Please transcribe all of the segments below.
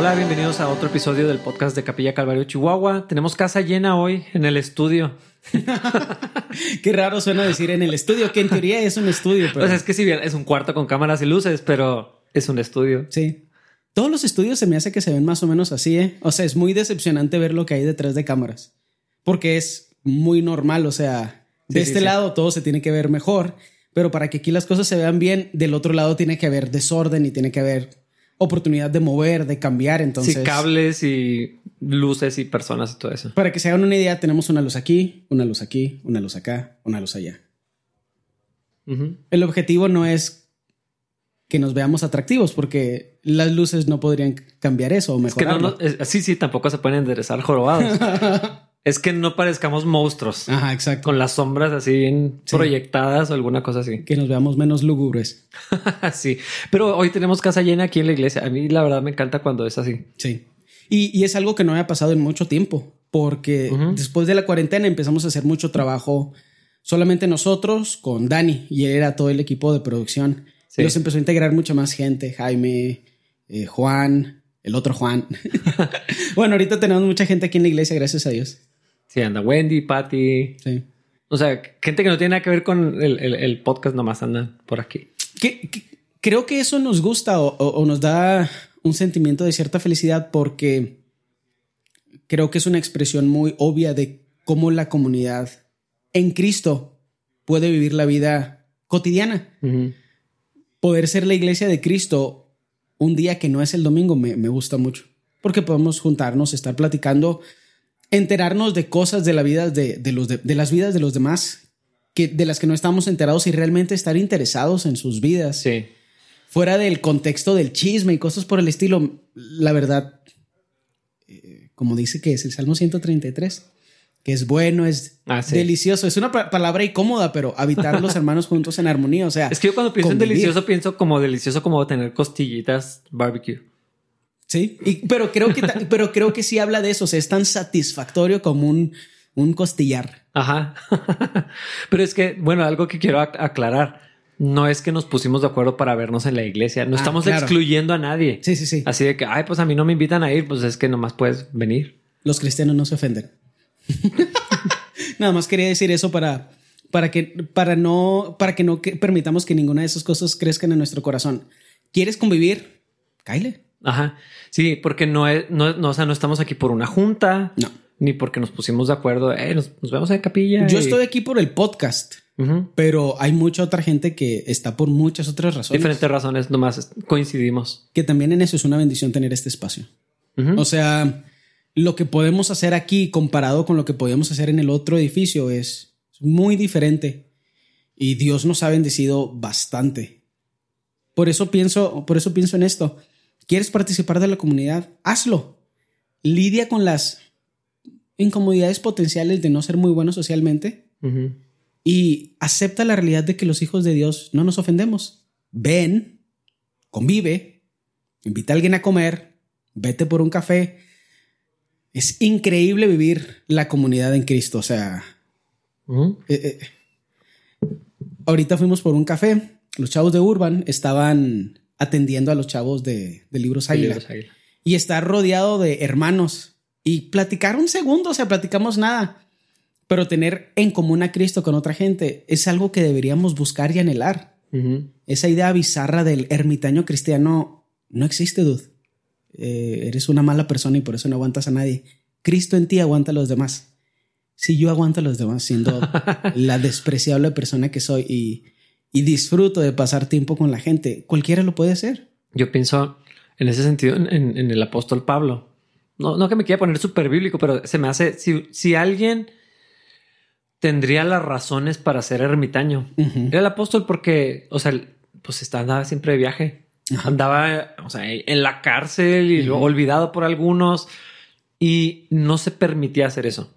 Hola, bienvenidos a otro episodio del podcast de Capilla Calvario Chihuahua. Tenemos casa llena hoy en el estudio. Qué raro suena decir en el estudio, que en teoría es un estudio. Pero... Pues es que si bien es un cuarto con cámaras y luces, pero es un estudio. Sí. Todos los estudios se me hace que se ven más o menos así, ¿eh? O sea, es muy decepcionante ver lo que hay detrás de cámaras. Porque es muy normal, o sea, de Sí, este sí. lado todo se tiene que ver mejor, pero para que aquí las cosas se vean bien, del otro lado tiene que haber desorden y tiene que haber oportunidad de mover, de cambiar. Entonces, sí, cables y luces y personas y todo eso. para que se hagan una idea, tenemos una luz aquí, una luz aquí, una luz acá, una luz allá. El objetivo no es que nos veamos atractivos, porque las luces no podrían cambiar eso o Es que no, mejorarlo. no, es- sí, sí, tampoco se pueden enderezar jorobados. es que no parezcamos monstruos Ajá, exacto. con las sombras así bien Sí. proyectadas o alguna cosa así. Que nos veamos menos lúgubres. sí, pero hoy tenemos casa llena aquí en la iglesia. A mí la verdad me encanta cuando es así. Sí. Y, y es algo que no había pasado en mucho tiempo, porque después de la cuarentena empezamos a hacer mucho trabajo solamente nosotros con Dani y él era todo el equipo de producción. Sí. Y nos empezó a integrar mucha más gente, Jaime, eh, Juan, el otro Juan. bueno, ahorita tenemos mucha gente aquí en la iglesia, gracias a Dios. Sí, anda Wendy, Patty. Sí. O sea, gente que no tiene nada que ver con el, el- el podcast, nomás andan por aquí. Que, que- creo que eso nos gusta o, o- o nos da un sentimiento de cierta felicidad porque creo que es una expresión muy obvia de cómo la comunidad en Cristo puede vivir la vida cotidiana. Poder ser la iglesia de Cristo un día que no es el domingo me, me gusta mucho porque podemos juntarnos, estar platicando, enterarnos de cosas de la vida de, de los de, de las vidas de los demás que de las que no estamos enterados y realmente estar interesados en sus vidas Sí. fuera del contexto del chisme y cosas por el estilo, la verdad, eh, como dice que es el Salmo 133, que es bueno, es Ah, sí. delicioso, es una pa- palabra incómoda, pero habitar los hermanos juntos en armonía, o sea, Es que yo cuando pienso en delicioso, pienso como delicioso como tener costillitas barbecue. Sí, y- pero creo que, pero creo que sí habla de eso, o sea, es tan satisfactorio como un, un costillar. Ajá. Pero es que, bueno, algo que quiero ac- aclarar. No es que nos pusimos de acuerdo para vernos en la iglesia. No Ah, estamos claro. excluyendo a nadie. Sí, sí, sí. Así de que, ay, pues a mí no me invitan a ir, pues es que nomás puedes venir. Los cristianos no se ofenden. Nada más quería decir eso para, para que, para no, para que no que permitamos que ninguna de esas cosas crezcan en nuestro corazón. ¿Quieres convivir? Cáile. Ajá. Sí, porque no es, no, no, o sea, no estamos aquí por una junta. No. Ni porque nos pusimos de acuerdo. Eh, nos, nos vemos en capilla. Yo y- estoy aquí por el podcast, pero hay mucha otra gente que está por muchas otras razones. Diferentes razones, nomás coincidimos. Que también en eso es una bendición tener este espacio. O sea, lo que podemos hacer aquí comparado con lo que podíamos hacer en el otro edificio es muy diferente. Y Dios nos ha bendecido bastante. Por eso pienso, por eso pienso en esto. ¿Quieres participar de la comunidad? Hazlo. Lidia con las incomodidades potenciales de no ser muy bueno socialmente y acepta la realidad de que los hijos de Dios no nos ofendemos. Ven, convive, invita a alguien a comer, vete por un café. Es increíble vivir la comunidad en Cristo. O sea, eh, eh, ahorita fuimos por un café. Los chavos de Urban estaban atendiendo a los chavos de, de Libros Águila Libros Águila. y está rodeado de hermanos y platicar un segundo, o sea, platicamos nada, pero tener en común a Cristo con otra gente es algo que deberíamos buscar y anhelar. Esa idea bizarra del ermitaño cristiano no existe, dude. Eh, eres una mala persona y por eso no aguantas a nadie. Cristo en ti aguanta a los demás. Si yo aguanto a los demás siendo la despreciable persona que soy y, y disfruto de pasar tiempo con la gente, cualquiera lo puede hacer. Yo pienso en ese sentido en, en- en el apóstol Pablo. No, no que me quiera poner súper bíblico, pero se me hace, si, si alguien tendría las razones para ser ermitaño, era el apóstol porque, o sea, pues andaba siempre de viaje. Ajá. Andaba, o sea, en la cárcel y olvidado por algunos y no se permitía hacer eso.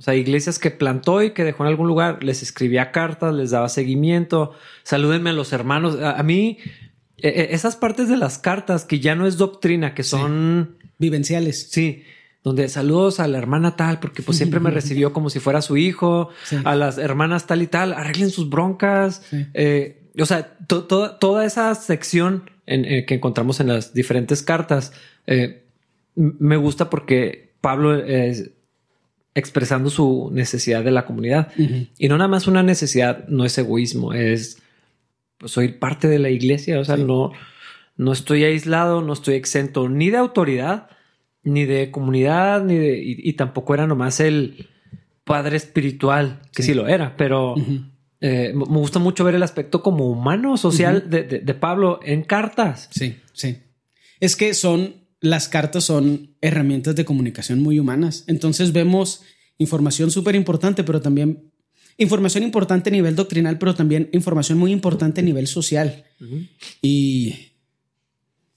O sea, iglesias que plantó y que dejó en algún lugar, les escribía cartas, les daba seguimiento, salúdenme a los hermanos. A, a mí, eh, eh, esas partes de las cartas que ya no es doctrina, que son, Vivenciales. sí, donde saludos a la hermana tal, porque pues siempre me recibió como si fuera su hijo, Sí. a las hermanas tal y tal, arreglen sus broncas. Sí. Eh, o sea, to- to- toda esa sección en, que encontramos en las diferentes cartas, eh, me gusta porque Pablo expresando su necesidad de la comunidad. Y no nada más una necesidad, no es egoísmo, es pues, soy parte de la iglesia, o sea, no, no estoy aislado, no estoy exento ni de autoridad, ni de comunidad, ni de, y, tampoco era nomás el padre espiritual, que sí, lo era, pero eh, me gusta mucho ver el aspecto como humano, social de, de, Pablo en cartas. Sí, sí. Es que son, las cartas son herramientas de comunicación muy humanas. Entonces vemos información súper importante, pero también información importante a nivel doctrinal, pero también información muy importante a nivel social. Y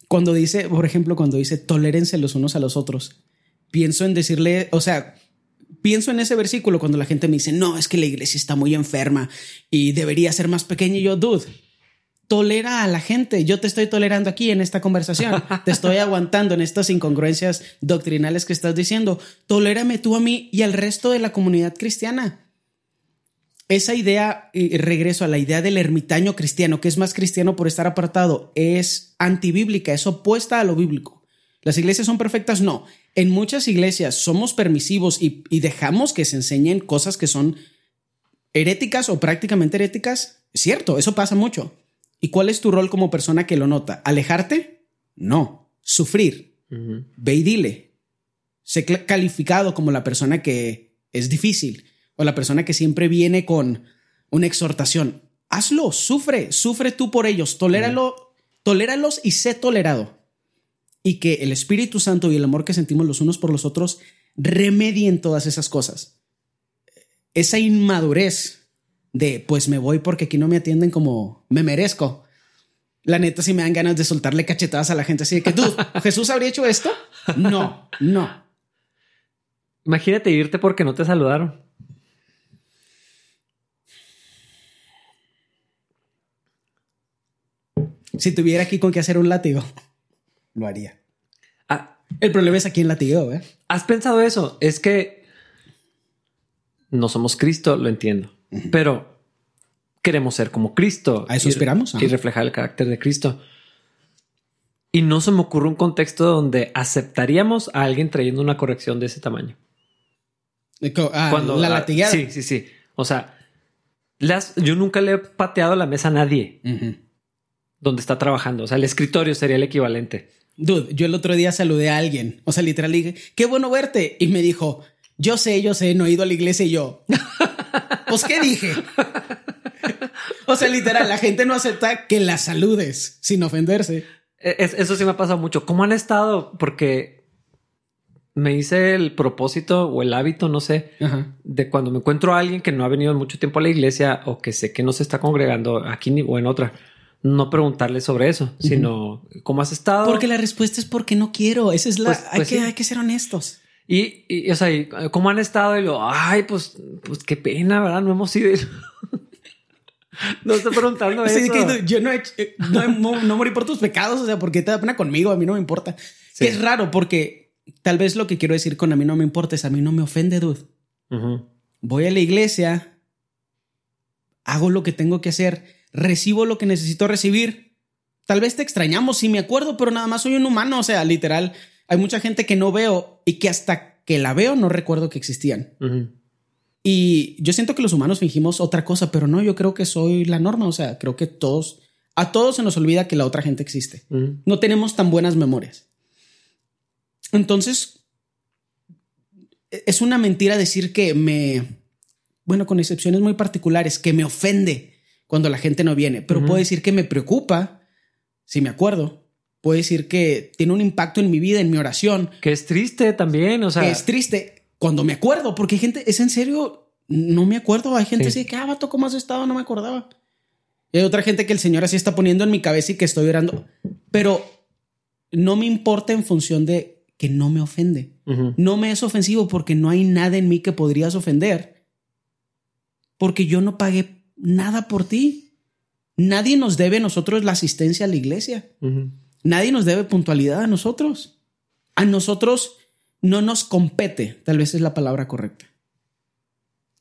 cuando dice, por ejemplo, cuando dice tolérense los unos a los otros, pienso en decirle, o sea, pienso en ese versículo cuando la gente me dice, no, es que la iglesia está muy enferma y debería ser más pequeña. Y yo, dude, tolera a la gente. Yo te estoy tolerando aquí en esta conversación. Te estoy aguantando en estas incongruencias doctrinales que estás diciendo. Tolérame tú a mí y al resto de la comunidad cristiana esa idea, y regreso a la idea del ermitaño cristiano, que es más cristiano por estar apartado, es antibíblica, es opuesta a lo bíblico. ¿Las iglesias son perfectas? No. En muchas iglesias somos permisivos y, dejamos que se enseñen cosas que son heréticas o prácticamente heréticas. Cierto, eso pasa mucho. ¿Y cuál es tu rol como persona que lo nota? ¿Alejarte? No. Sufrir. Ve y dile. Sé calificado como la persona que es difícil o la persona que siempre viene con una exhortación. Hazlo, sufre, sufre tú por ellos, toléralo, toléralos y sé tolerado. Y que el Espíritu Santo y el amor que sentimos los unos por los otros remedien todas esas cosas. Esa inmadurez de pues me voy porque aquí no me atienden como me merezco. La neta, si me dan ganas de soltarle cachetadas a la gente así de que tú, Jesús habría hecho esto. No, no. Imagínate irte porque no te saludaron. Si tuviera aquí con qué hacer un látigo, lo haría. Ah, el problema es aquí en látigo, ¿eh? ¿Has pensado eso? Es que no somos Cristo, lo entiendo, pero queremos ser como Cristo. A eso esperamos. Y reflejar el carácter de Cristo. Y no se me ocurre un contexto donde aceptaríamos a alguien trayendo una corrección de ese tamaño. Ah, Cuando la latigada. Sí, sí, sí. O sea, yo nunca le he pateado la mesa a nadie donde está trabajando. O sea, el escritorio sería el equivalente. Dude, yo el otro día saludé a alguien. O sea, literal dije, qué bueno verte. Y me dijo, yo sé, yo sé, no he ido a la iglesia y yo. Pues, ¿qué dije? o sea, literal, la gente no acepta que la saludes sin ofenderse. E, eso sí me ha pasado mucho. ¿Cómo han estado? Porque me hice el propósito o el hábito, no sé, de cuando me encuentro a alguien que no ha venido mucho tiempo a la iglesia o que sé que no se está congregando aquí o en otra no preguntarle sobre eso, sino cómo has estado. Porque la respuesta es porque no quiero. Esa es la. Pues, hay, pues que, hay que ser honestos. Y, o sea, cómo han estado y lo, ay, pues, pues qué pena, ¿verdad? No hemos ido. no estoy preguntando eso. yo no, he, eh, no, no, morí por tus pecados, o sea, porque te da pena conmigo, a mí no me importa. es raro porque tal vez lo que quiero decir con a mí no me importa es a mí no me ofende, dude. Voy a la iglesia, hago lo que tengo que hacer recibo lo que necesito recibir. Tal vez te extrañamos, si me acuerdo, pero nada más soy un humano, o sea, literal, hay mucha gente que no veo y que hasta que la veo no recuerdo que existían. Y yo siento que los humanos fingimos otra cosa, pero no, yo creo que soy la norma, o sea, creo que todos, a todos se nos olvida que la otra gente existe. No tenemos tan buenas memorias. Entonces, es una mentira decir que me, bueno, con excepciones muy particulares, que me ofende cuando la gente no viene, pero puedo decir que me preocupa, si me acuerdo. Puedo decir que tiene un impacto en mi vida, en mi oración. Que es triste también, o sea. Que es triste cuando me acuerdo, porque hay gente, es en serio, no me acuerdo. Hay gente así que, ah, vato, ¿cómo has estado? No me acordaba. Y hay otra gente que el Señor así está poniendo en mi cabeza y que estoy orando. Pero no me importa en función de que no me ofende. No me es ofensivo porque no hay nada en mí que podrías ofender. Porque yo no pagué nada por ti. Nadie nos debe a nosotros la asistencia a la iglesia. Nadie nos debe puntualidad a nosotros. A nosotros no nos compete, tal vez es la palabra correcta.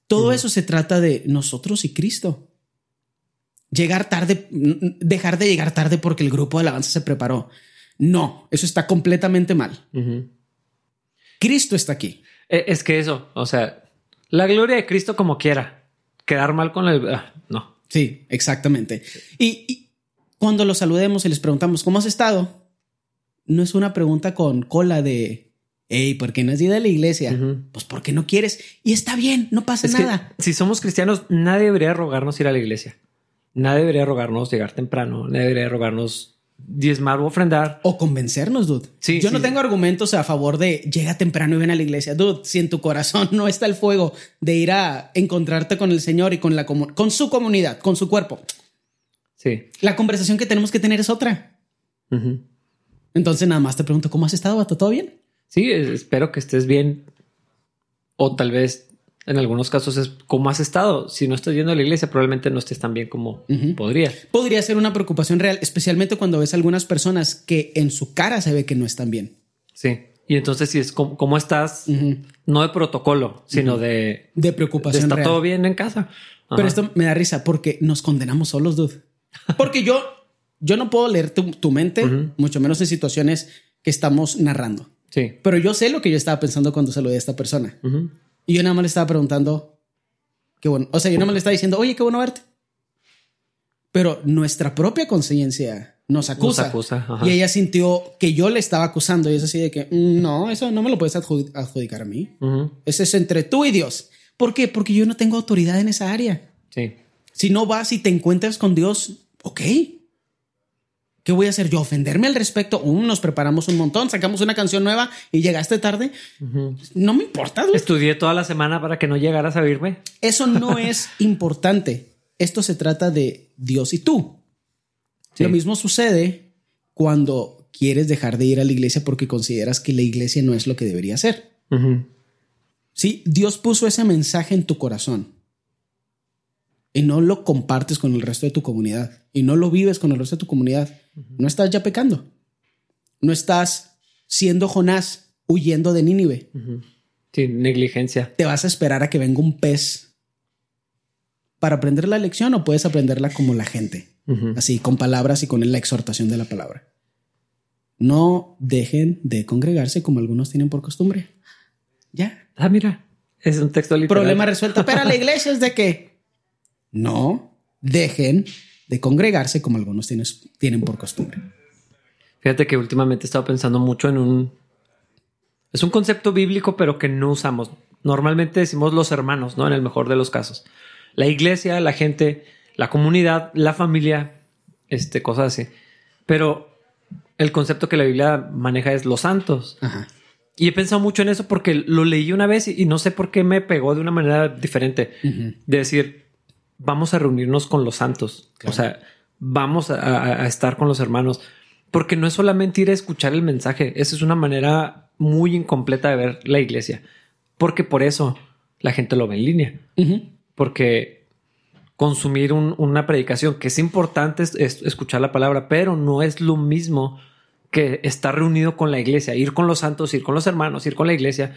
Todo eso se trata de nosotros y Cristo. llegar tarde, dejar de llegar tarde porque el grupo de alabanza se preparó. No, eso está completamente mal. Cristo está aquí. E, es que eso, o sea, la gloria de Cristo como quiera. Quedar mal con el... Ah, no. Sí, exactamente. Y, cuando los saludemos y les preguntamos, ¿cómo has estado? No es una pregunta con cola de, hey, ¿por qué no has ido a la iglesia? Pues porque no quieres. Y está bien, no pasa nada. si somos cristianos, nadie debería rogarnos ir a la iglesia. Nadie debería rogarnos llegar temprano. Nadie debería rogarnos diezmar o ofrendar. O convencernos, dude. Sí, Yo no tengo argumentos a favor de llega temprano y ven a la iglesia. Dude, si en tu corazón no está el fuego de ir a encontrarte con el Señor y con, la con su comunidad, con su cuerpo. Sí. La conversación que tenemos que tener es otra. Entonces nada más te pregunto, ¿cómo has estado, ¿Todo bien? Sí, espero que estés bien. O tal vez en algunos casos es cómo has estado. Si no estás yendo a la iglesia, probablemente no estés tan bien como podría. Podría ser una preocupación real, especialmente cuando ves algunas personas que en su cara se ve que no están bien. Sí. Y entonces, si es como, estás, no de protocolo, sino de, de preocupación. está todo bien en casa. Pero esto me da risa porque nos condenamos solos, dude. Porque yo, yo no puedo leer tu, mente, mucho menos en situaciones que estamos narrando. Sí. Pero yo sé lo que yo estaba pensando cuando saludé a esta persona. Y yo nada más le estaba preguntando, qué bueno. O sea, yo nada más le estaba diciendo, oye, qué bueno verte. Pero nuestra propia conciencia nos acusa. y ella sintió que yo le estaba acusando. Y es así de que, mm, no, eso no me lo puedes adjudicar a mí. Ese es entre tú y Dios. ¿Por qué? Porque yo no tengo autoridad en esa área. Sí. Si no vas y te encuentras con Dios, ok, ¿Qué voy a hacer yo? ¿Ofenderme al respecto? nos preparamos un montón, sacamos una canción nueva y llegaste tarde. No me importa. Estudié toda la semana para que no llegaras a verme. Eso no es importante. Esto se trata de Dios y tú. Lo mismo sucede cuando quieres dejar de ir a la iglesia porque consideras que la iglesia no es lo que debería ser. Sí, Dios puso ese mensaje en tu corazón y no lo compartes con el resto de tu comunidad y no lo vives con el resto de tu comunidad, no estás ya pecando. No estás siendo Jonás huyendo de Nínive. Sin negligencia. ¿Te vas a esperar a que venga un pez para aprender la lección o puedes aprenderla como la gente? Así, con palabras y con la exhortación de la palabra. No dejen de congregarse como algunos tienen por costumbre. Ya. Ah, mira. Es un texto literal. Problema resuelto. Pero la iglesia es de que no dejen de congregarse como algunos tienen por costumbre. Fíjate que últimamente he estado pensando mucho en un... Es un concepto bíblico, pero que no usamos. Normalmente decimos los hermanos, ¿no? En el mejor de los casos. La iglesia, la gente, la comunidad, la familia, este, cosas así. Pero el concepto que la Biblia maneja es los santos. Y he pensado mucho en eso porque lo leí una vez y, no sé por qué me pegó de una manera diferente. De decir, vamos a reunirnos con los santos. O sea, vamos a, estar con los hermanos. Porque no es solamente ir a escuchar el mensaje. Esa es una manera muy incompleta de ver la iglesia. Porque por eso la gente lo ve en línea. Porque consumir una predicación, que es importante escuchar la palabra, pero no es lo mismo que estar reunido con la iglesia, ir con los santos, ir con los hermanos, ir con la iglesia.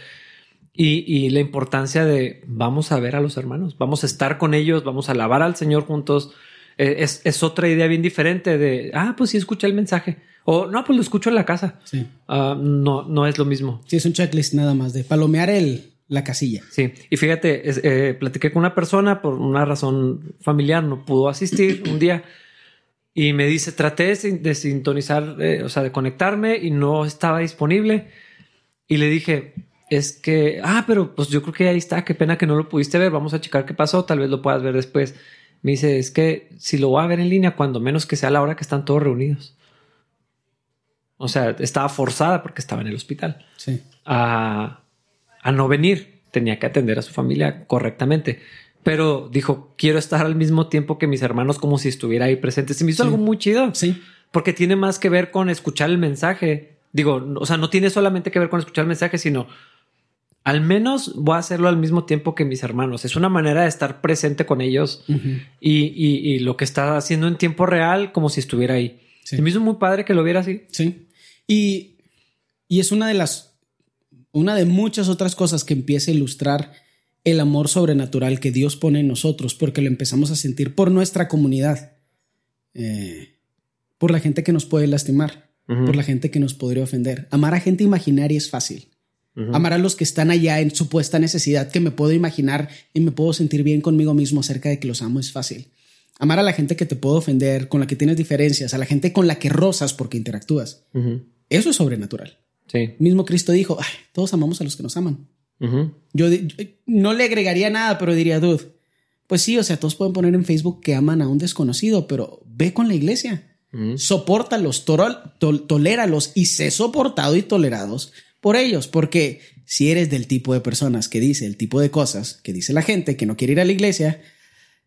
Y, la importancia de vamos a ver a los hermanos, vamos a estar con ellos, vamos a alabar al Señor juntos. Eh, es, otra idea bien diferente de, ah, pues sí, escuché el mensaje. O no, pues lo escucho en la casa. Sí. Ah, no, no es lo mismo. Sí, es un checklist nada más de palomear el, la casilla. Sí, y fíjate, eh, platiqué con una persona por una razón familiar, no pudo asistir un día y me dice, traté de, sintonizar, eh, o sea, de conectarme y no estaba disponible. Y le dije, es que, ah, pero pues yo creo que ahí está, qué pena que no lo pudiste ver, vamos a checar qué pasó, tal vez lo puedas ver después. Me dice, es que si lo voy a ver en línea, cuando menos que sea la hora que están todos reunidos. O sea, estaba forzada porque estaba en el hospital. Sí. A, a no venir, tenía que atender a su familia correctamente. Pero dijo, quiero estar al mismo tiempo que mis hermanos como si estuviera ahí presente. Se me hizo algo muy chido. Sí. Porque tiene más que ver con escuchar el mensaje. Digo, o sea, no tiene solamente que ver con escuchar el mensaje, sino al menos voy a hacerlo al mismo tiempo que mis hermanos. Es una manera de estar presente con ellos y, lo que está haciendo en tiempo real como si estuviera ahí. Sí. me hizo muy padre que lo viera así. Sí. Y, y es una de las, una de muchas otras cosas que empieza a ilustrar el amor sobrenatural que Dios pone en nosotros porque lo empezamos a sentir por nuestra comunidad. eh, por la gente que nos puede lastimar, por la gente que nos podría ofender. Amar a gente imaginaria es fácil. Amar a los que están allá en supuesta necesidad que me puedo imaginar y me puedo sentir bien conmigo mismo acerca de que los amo es fácil. Amar a la gente que te puedo ofender, con la que tienes diferencias, a la gente con la que rozas porque interactúas. Eso es sobrenatural. Sí. Mismo Cristo dijo, todos amamos a los que nos aman. yo, no le agregaría nada, pero diría, dude, pues sí, o sea, todos pueden poner en Facebook que aman a un desconocido, pero ve con la iglesia. Sopórtalos, toléralos y sé soportado y tolerados por ellos, porque si eres del tipo de personas que dice el tipo de cosas que dice la gente que no quiere ir a la iglesia,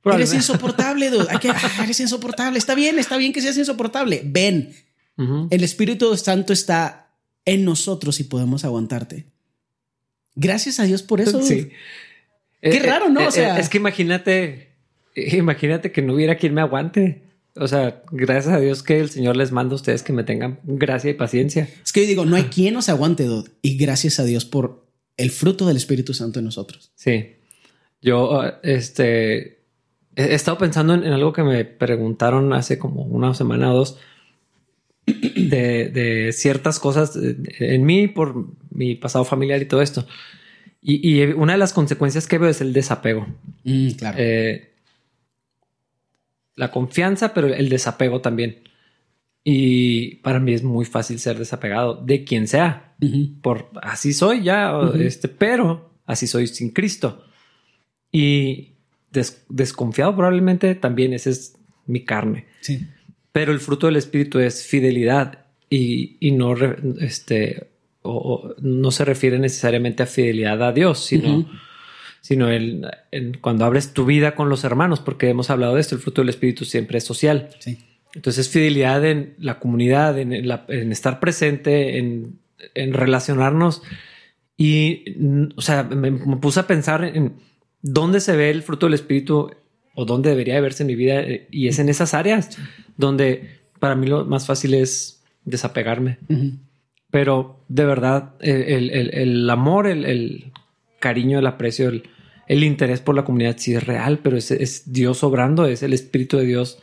eres insoportable, dude. Ah, eres insoportable. Está bien, está bien que seas insoportable. Ven, el Espíritu Santo está en nosotros y podemos aguantarte. Gracias a Dios por eso. Sí. Qué eh, raro, ¿no? Eh, o sea, es que imagínate, imagínate que no hubiera quien me aguante. O sea, gracias a Dios que el Señor les manda a ustedes que me tengan gracia y paciencia. Es que yo digo, no hay quien nos aguante, Dod. Y gracias a Dios por el fruto del Espíritu Santo en nosotros. Sí. Yo, este, he estado pensando en, algo que me preguntaron hace como una semana o dos de, ciertas cosas en mí por mi pasado familiar y todo esto. Y, una de las consecuencias que veo es el desapego. Mm, claro. Eh, la confianza, pero el desapego también. Y para mí es muy fácil ser desapegado de quien sea. Por así soy ya, este, pero así soy sin Cristo. Y desconfiado probablemente también esa es mi carne. Sí. Pero el fruto del espíritu es fidelidad y, y no, este, o, no se refiere necesariamente a fidelidad a Dios, sino sino el, cuando abres tu vida con los hermanos, porque hemos hablado de esto, el fruto del Espíritu siempre es social. Sí. Entonces, fidelidad en la comunidad, en, estar presente, en, relacionarnos. Y, o sea, me, puse a pensar en dónde se ve el fruto del Espíritu o dónde debería verse en mi vida. Y es en esas áreas donde para mí lo más fácil es desapegarme. Pero de verdad, el, amor, el, cariño, el aprecio, el, interés por la comunidad sí es real, pero es, Dios obrando, es el Espíritu de Dios.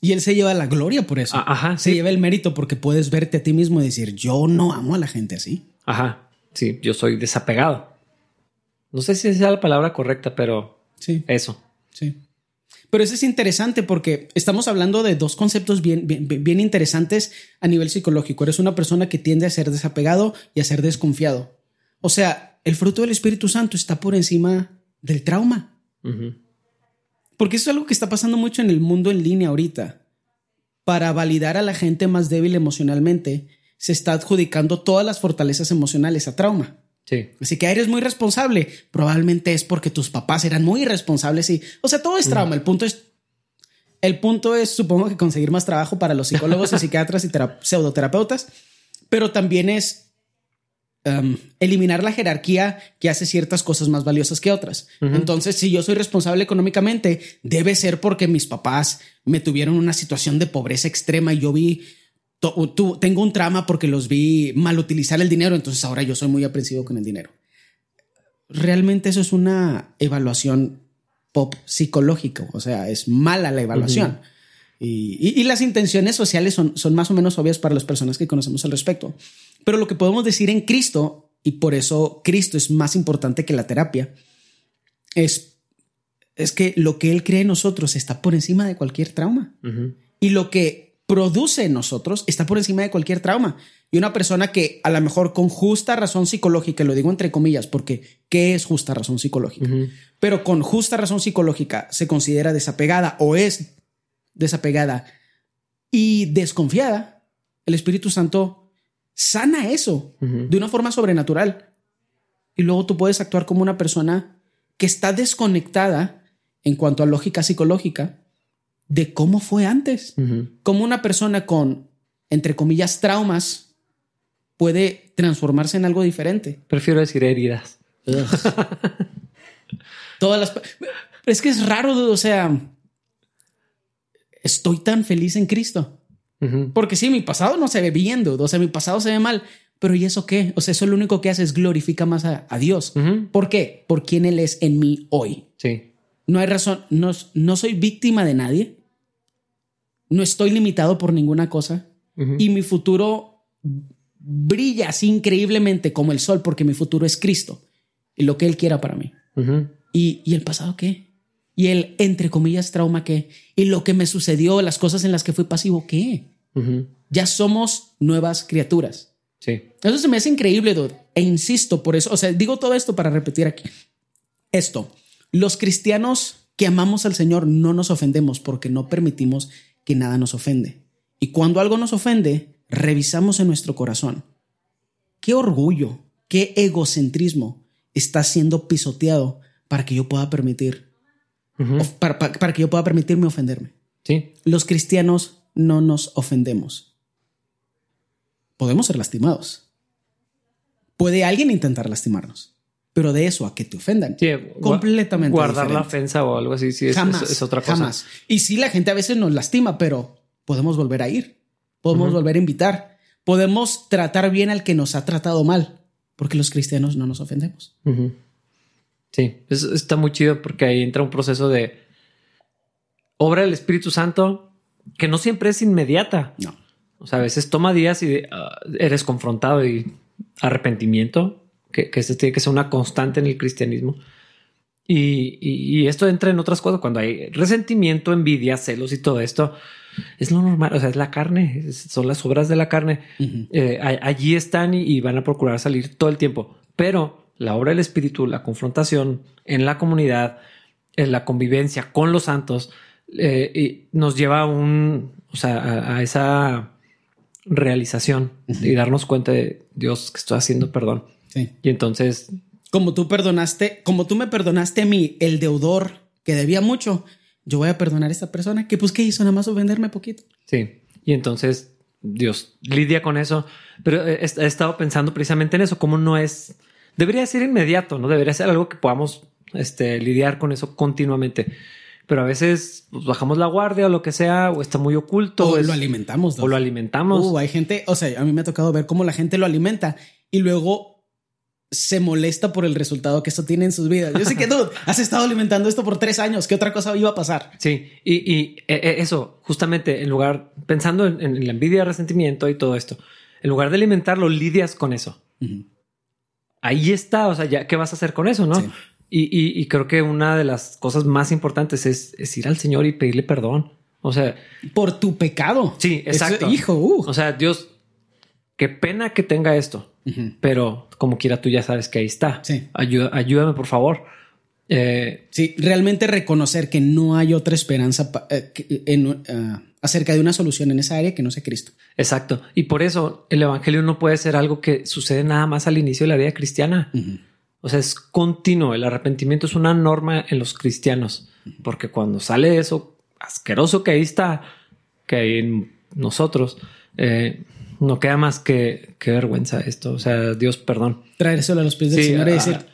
Y Él se lleva la gloria por eso. Ah, ajá. Se lleva el mérito porque puedes verte a ti mismo y decir, yo no amo a la gente así. Ajá. Sí, yo soy desapegado. No sé si sea la palabra correcta, pero sí. eso. Sí. Pero eso es interesante porque estamos hablando de dos conceptos bien, bien, bien, interesantes a nivel psicológico. Eres una persona que tiende a ser desapegado y a ser desconfiado. O sea, el fruto del Espíritu Santo está por encima del trauma. Porque eso es algo que está pasando mucho en el mundo en línea ahorita. Para validar a la gente más débil emocionalmente, se está adjudicando todas las fortalezas emocionales a trauma. Sí. Así que eres muy responsable. Probablemente es porque tus papás eran muy irresponsables y, o sea, todo es trauma. El punto es, el punto es, supongo que conseguir más trabajo para los psicólogos y psiquiatras y pseudoterapeutas, pero también es Um, eliminar la jerarquía que hace ciertas cosas más valiosas que otras. Entonces, si yo soy responsable económicamente, debe ser porque mis papás me tuvieron una situación de pobreza extrema y yo vi, tengo un trama porque los vi mal utilizar el dinero, entonces ahora yo soy muy aprensivo con el dinero. Realmente eso es una evaluación pop psicológica, o sea, es mala la evaluación. Y, las intenciones sociales son, son más o menos obvias para las personas que conocemos al respecto. Pero lo que podemos decir en Cristo, y por eso Cristo es más importante que la terapia, es, es que lo que Él cree en nosotros está por encima de cualquier trauma. Y lo que produce en nosotros está por encima de cualquier trauma. Y una persona que a lo mejor con justa razón psicológica, lo digo entre comillas, porque ¿qué es justa razón psicológica? Pero con justa razón psicológica se considera desapegada o es desapegada y desconfiada, el Espíritu Santo sana eso de una forma sobrenatural. Y luego tú puedes actuar como una persona que está desconectada en cuanto a lógica psicológica de cómo fue antes. Como una persona con, entre comillas, traumas puede transformarse en algo diferente. Prefiero decir heridas. Todas las... Es que es raro, o sea, estoy tan feliz en Cristo. Porque sí, mi pasado no se ve bien, o sea, mi pasado se ve mal, pero ¿y eso qué? O sea, eso lo único que hace es glorifica más a, Dios. ¿Por qué? Por quién Él es en mí hoy. Sí. No hay razón, no, no soy víctima de nadie. no estoy limitado por ninguna cosa y mi futuro brilla así increíblemente como el sol porque mi futuro es Cristo y lo que Él quiera para mí. ¿Y, ¿Y el pasado qué? ¿Y el, entre comillas, trauma qué? ¿Y lo que me sucedió, las cosas en las que fui pasivo qué? Ya somos nuevas criaturas. Sí. Eso se me hace increíble, dude. E insisto por eso. O sea, digo todo esto para repetir aquí. Esto. Los cristianos que amamos al Señor no nos ofendemos porque no permitimos que nada nos ofende. Y cuando algo nos ofende, revisamos en nuestro corazón. ¿Qué orgullo, qué egocentrismo está siendo pisoteado para que yo pueda permitir, para, para que yo pueda permitirme ofenderme? Sí. Los cristianos no nos ofendemos. Podemos ser lastimados. Puede alguien intentar lastimarnos, pero de eso a que te ofendan, Sí, completamente Guardar la ofensa o algo así, sí, es, jamás, es- es otra cosa. Jamás. Y sí, la gente a veces nos lastima, pero podemos volver a ir, podemos volver a invitar, podemos tratar bien al que nos ha tratado mal, porque los cristianos no nos ofendemos. Sí, es- está muy chido porque ahí entra un proceso de obra del Espíritu Santo que no siempre es inmediata. No. O sea, a veces toma días y ah, eres confrontado y arrepentimiento, que, que este tiene que ser una constante en el cristianismo. Y, y- y esto entra en otras cosas, cuando hay resentimiento, envidia, celos y todo esto, es lo normal, o sea, es la carne, es- son las obras de la carne. Eh, a- allí están y, y van a procurar salir todo el tiempo. Pero la obra del Espíritu, la confrontación en la comunidad, en la convivencia con los santos, eh, y nos lleva a un, o sea, a, a esa realización y darnos cuenta de Dios que estoy haciendo perdón. Sí. Y entonces, Como tú perdonaste, como tú me perdonaste a mí, el deudor que debía mucho, yo voy a perdonar a esta persona que pues que hizo nada más ofenderme poquito. sí, y entonces Dios lidia con eso. Pero he, he estado pensando precisamente en eso, como no es, debería ser inmediato, no debería ser algo que podamos este, lidiar con eso continuamente. Pero a veces pues, bajamos la guardia o lo que sea, o está muy oculto, O es- lo alimentamos. o lo alimentamos. Uh, hay gente, o sea, a mí me ha tocado ver cómo la gente lo alimenta y luego se molesta por el resultado que esto tiene en sus vidas. Yo sé que tú has estado alimentando esto por tres años. ¿Qué otra cosa iba a pasar? Sí, y, y, eh, eh, eso, justamente, en lugar, pensando en, en la envidia, resentimiento y todo esto, en lugar de alimentarlo, lidias con eso. Ahí está, o sea, ya, ¿qué vas a hacer con eso, no? Sí. Y, y- y creo que una de las cosas más importantes es, es ir al Señor y pedirle perdón. O sea, Por tu pecado. sí, Eso- exacto. hijo, uh. O sea, Dios, qué pena que tenga esto, pero como quiera tú ya sabes que ahí está. Sí. Ayuda- ayúdame, por favor. Eh, Sí, realmente reconocer que no hay otra esperanza eh, en, ah, acerca de una solución en esa área que no sea Cristo. Exacto. Y por eso el evangelio no puede ser algo que sucede nada más al inicio de la vida cristiana. O sea, es continuo. El arrepentimiento es una norma en los cristianos, porque cuando sale eso asqueroso que ahí está, que hay en nosotros, eh, no queda más que, que vergüenza esto. O sea, Dios, perdón. Traérselo a los pies del Sí, Señor y ajá. decir,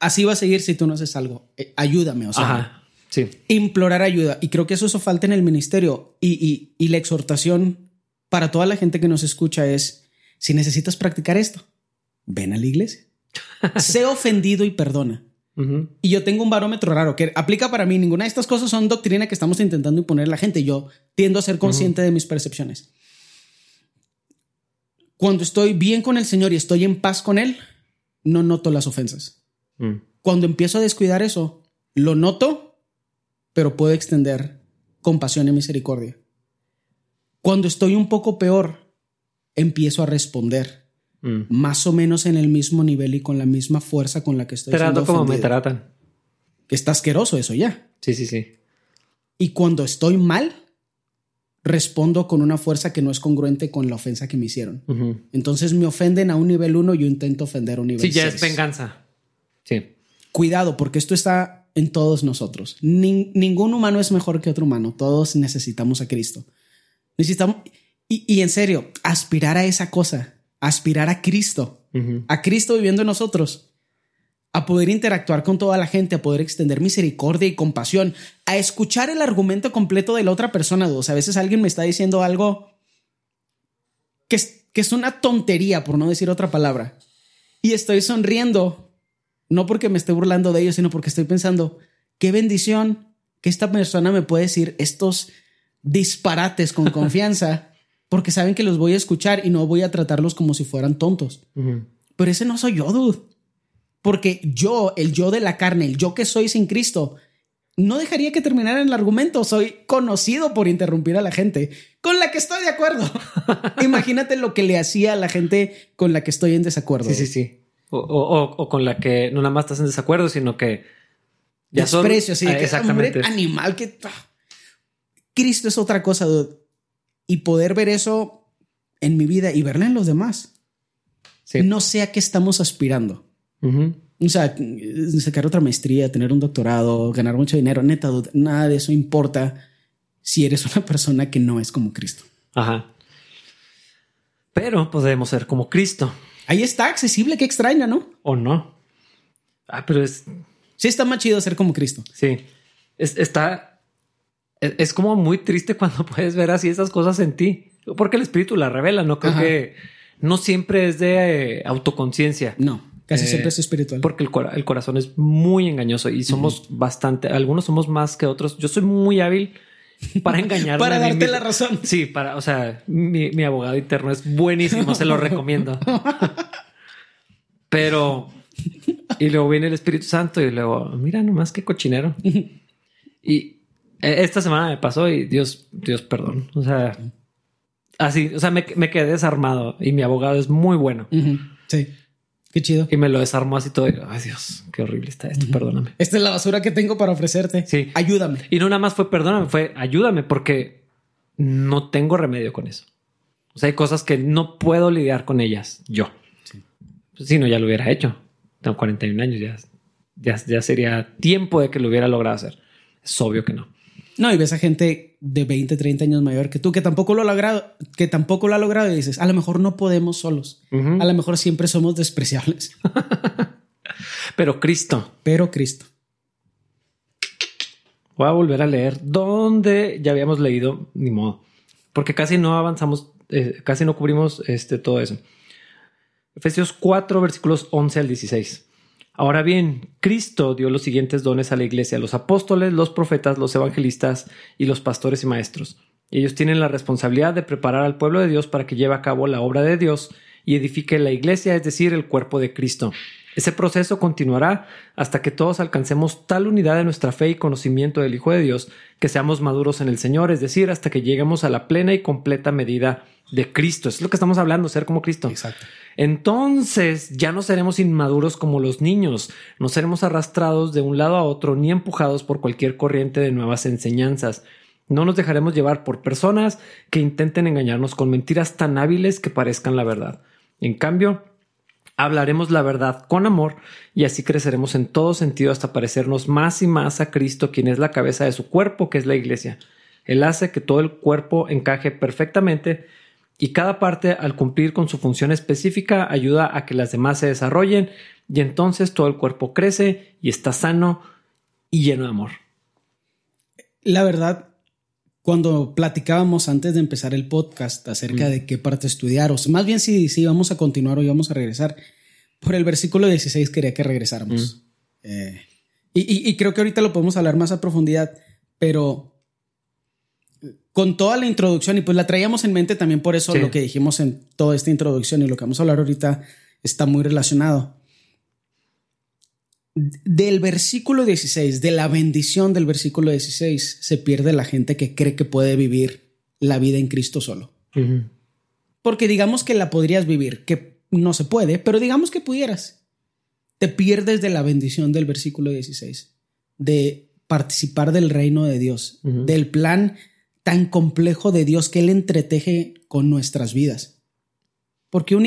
así va a seguir si tú no haces algo. Eh, ayúdame, o sea, Ajá. Sí. implorar ayuda. Y creo que eso, eso falta en el ministerio. Y, y- y la exhortación para toda la gente que nos escucha es, si necesitas practicar esto, ven a la iglesia. sé ofendido y perdona. Y yo tengo un barómetro raro que aplica para mí. Ninguna de estas cosas son doctrina que estamos intentando imponer a la gente. Yo tiendo a ser consciente de mis percepciones. Cuando estoy bien con el Señor y estoy en paz con Él, no noto las ofensas. Mm. Cuando empiezo a descuidar eso, lo noto, pero puedo extender compasión y misericordia. Cuando estoy un poco peor, empiezo a responder Mm. más o menos en el mismo nivel y con la misma fuerza con la que estoy Trato siendo como me tratan. Que está asqueroso eso ya. Sí, sí, sí. Y cuando estoy mal, respondo con una fuerza que no es congruente con la ofensa que me hicieron. Entonces me ofenden a un nivel 1 y yo intento ofender a un nivel Sí, ya es venganza. Cuidado, porque esto está en todos nosotros. Nin- ningún humano es mejor que otro humano. Todos necesitamos a Cristo. Necesitamos, y, y en serio, aspirar a esa cosa, aspirar a Cristo, a Cristo viviendo en nosotros, a poder interactuar con toda la gente, a poder extender misericordia y compasión, a escuchar el argumento completo de la otra persona. O sea, a veces alguien me está diciendo algo que es, que es una tontería, por no decir otra palabra, y estoy sonriendo, no porque me esté burlando de ellos, sino porque estoy pensando, qué bendición que esta persona me puede decir estos disparates con confianza porque saben que los voy a escuchar y no voy a tratarlos como si fueran tontos. Pero ese no soy yo, dude. Porque yo, el yo de la carne, el yo que soy sin Cristo, no dejaría que terminara el argumento. Soy conocido por interrumpir a la gente con la que estoy de acuerdo. Imagínate lo que le hacía a la gente con la que estoy en desacuerdo. Sí, sí, sí. O, con la que no nada más estás en desacuerdo, sino que ya Desprecio, sí. Ah, exactamente. animal que... Ah. Cristo es otra cosa, dude. Y poder ver eso en mi vida y verla en los demás. No sé a qué estamos aspirando. O sea, sacar otra maestría, tener un doctorado, ganar mucho dinero, neta, nada de eso importa si eres una persona que no es como Cristo. Ajá. Pero podemos ser como Cristo. Ahí está, accesible, qué extraña, ¿no? O no. Ah, pero es. Sí, está más chido ser como Cristo. Sí. está. Es, como muy triste cuando puedes ver así esas cosas en ti. Porque el espíritu la revela, no creo que no siempre es de eh, autoconciencia. No. Casi eh, siempre es espiritual. Porque el, el, corazón es muy engañoso y somos bastante, algunos somos más que otros. Yo soy muy hábil para engañarme. para darte la razón. Sí, para, o sea, mi, mi abogado interno es buenísimo, se lo recomiendo. Pero, y luego viene el Espíritu Santo y luego, mira nomás qué cochinero. Y e, esta semana me pasó y Dios, Dios, perdón. O sea, así, o sea, me, me quedé desarmado y mi abogado es muy bueno. Sí. Qué chido. Y me lo desarmó así todo. Ay, Dios, qué horrible está esto. Perdóname. Esta es la basura que tengo para ofrecerte. Sí. Ayúdame. Y no nada más fue perdóname, fue ayúdame porque no tengo remedio con eso. O sea, hay cosas que no puedo lidiar con ellas yo. Sí. Si no, ya lo hubiera hecho. Tengo 41 años, ya, ya, ya sería tiempo de que lo hubiera logrado hacer. Es obvio que no. No, y ves a gente de 20, 30 años mayor que tú que tampoco lo ha logrado, que tampoco lo ha logrado y dices, a lo mejor no podemos solos. A lo mejor siempre somos despreciables. Pero Cristo. Pero Cristo. Voy a volver a leer donde ya habíamos leído, ni modo, porque casi no avanzamos, eh, casi no cubrimos este, todo eso. Efesios 4, versículos 11 al 16. Ahora bien, Cristo dio los siguientes dones a la iglesia, los apóstoles, los profetas, los evangelistas y los pastores y maestros. Ellos tienen la responsabilidad de preparar al pueblo de Dios para que lleve a cabo la obra de Dios y edifique la iglesia, es decir, el cuerpo de Cristo. Ese proceso continuará hasta que todos alcancemos tal unidad de nuestra fe y conocimiento del Hijo de Dios que seamos maduros en el Señor, es decir, hasta que lleguemos a la plena y completa medida de Cristo. Es lo que estamos hablando, ser como Cristo. Exacto. Entonces ya no seremos inmaduros como los niños, no seremos arrastrados de un lado a otro ni empujados por cualquier corriente de nuevas enseñanzas. No nos dejaremos llevar por personas que intenten engañarnos con mentiras tan hábiles que parezcan la verdad. En cambio, hablaremos la verdad con amor y así creceremos en todo sentido hasta parecernos más y más a Cristo, quien es la cabeza de su cuerpo, que es la iglesia. Él hace que todo el cuerpo encaje perfectamente y cada parte al cumplir con su función específica ayuda a que las demás se desarrollen y entonces todo el cuerpo crece y está sano y lleno de amor. La verdad, cuando platicábamos antes de empezar el podcast acerca mm. de qué parte estudiar, o más bien si, si íbamos a continuar o íbamos a regresar, por el versículo 16 quería que regresáramos. Mm. Eh, y, y creo que ahorita lo podemos hablar más a profundidad, pero con toda la introducción y pues la traíamos en mente también por eso lo que dijimos en toda esta introducción y lo que vamos a hablar ahorita está muy relacionado. Del versículo 16, de la bendición del versículo 16, se pierde la gente que cree que puede vivir la vida en Cristo solo. Porque digamos que la podrías vivir, que no se puede, pero digamos que pudieras. Te pierdes de la bendición del versículo 16, de participar del reino de Dios, del plan tan complejo de Dios que Él entreteje con nuestras vidas. Porque un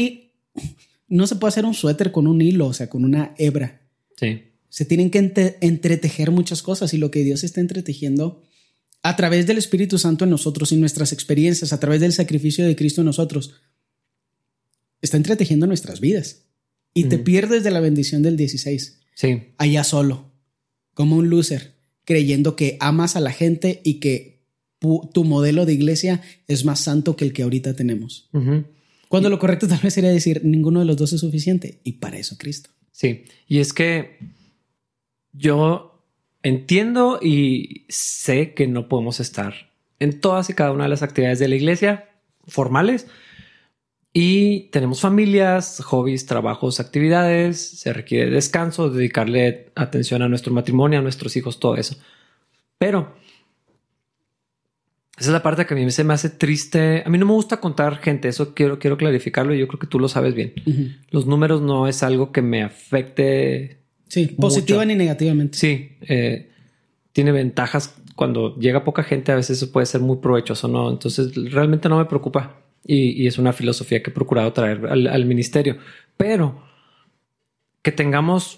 no se puede hacer un suéter con un hilo, o sea, con una hebra. Sí. Se tienen que entretejer muchas cosas y lo que Dios está entretejiendo a través del Espíritu Santo en nosotros y nuestras experiencias, a través del sacrificio de Cristo en nosotros, está entretejiendo nuestras vidas. Y te pierdes de la bendición del 16. Sí. Allá solo, como un loser, creyendo que amas a la gente y que tu modelo de iglesia es más santo que el que ahorita tenemos. Cuando lo correcto tal vez sería decir, ninguno de los dos es suficiente. Y para eso Cristo. Sí, y es que yo entiendo y sé que no podemos estar en todas y cada una de las actividades de la iglesia formales. Y tenemos familias, hobbies, trabajos, actividades. Se requiere descanso, dedicarle atención a nuestro matrimonio, a nuestros hijos, todo eso. Pero esa es la parte que a mí se me hace triste. A mí no me gusta contar gente, eso quiero, quiero clarificarlo y yo creo que tú lo sabes bien. Los números no es algo que me afecte. Sí, positiva ni negativamente. Sí, eh, tiene ventajas cuando llega poca gente, a veces eso puede ser muy provechoso, ¿no? Entonces realmente no me preocupa y, es una filosofía que he procurado traer al, ministerio. Pero que tengamos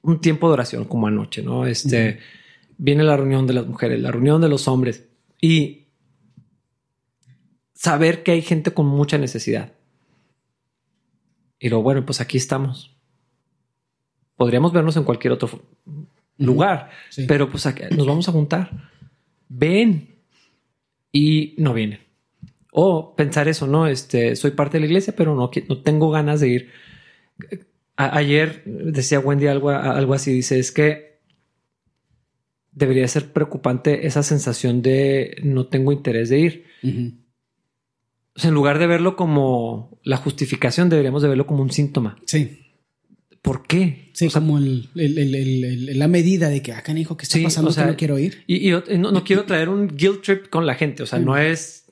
un tiempo de oración como anoche, ¿no? Este viene la reunión de las mujeres, la reunión de los hombres y saber que hay gente con mucha necesidad. Y lo bueno, pues aquí estamos. Podríamos vernos en cualquier otro lugar, pero pues nos vamos a juntar. Ven y no vienen. O pensar eso, no, este, soy parte de la iglesia, pero no, no tengo ganas de ir. ayer decía Wendy algo, algo así, dice, es que debería ser preocupante esa sensación de no tengo interés de ir. o sea, en lugar de verlo como la justificación, deberíamos de verlo como un síntoma. Sí. ¿Por qué? Sí, como el, la medida de que acá, ah, hijo, que está pasando? que no quiero ir. Y, no, quiero traer un guilt trip con la gente. O sea, no es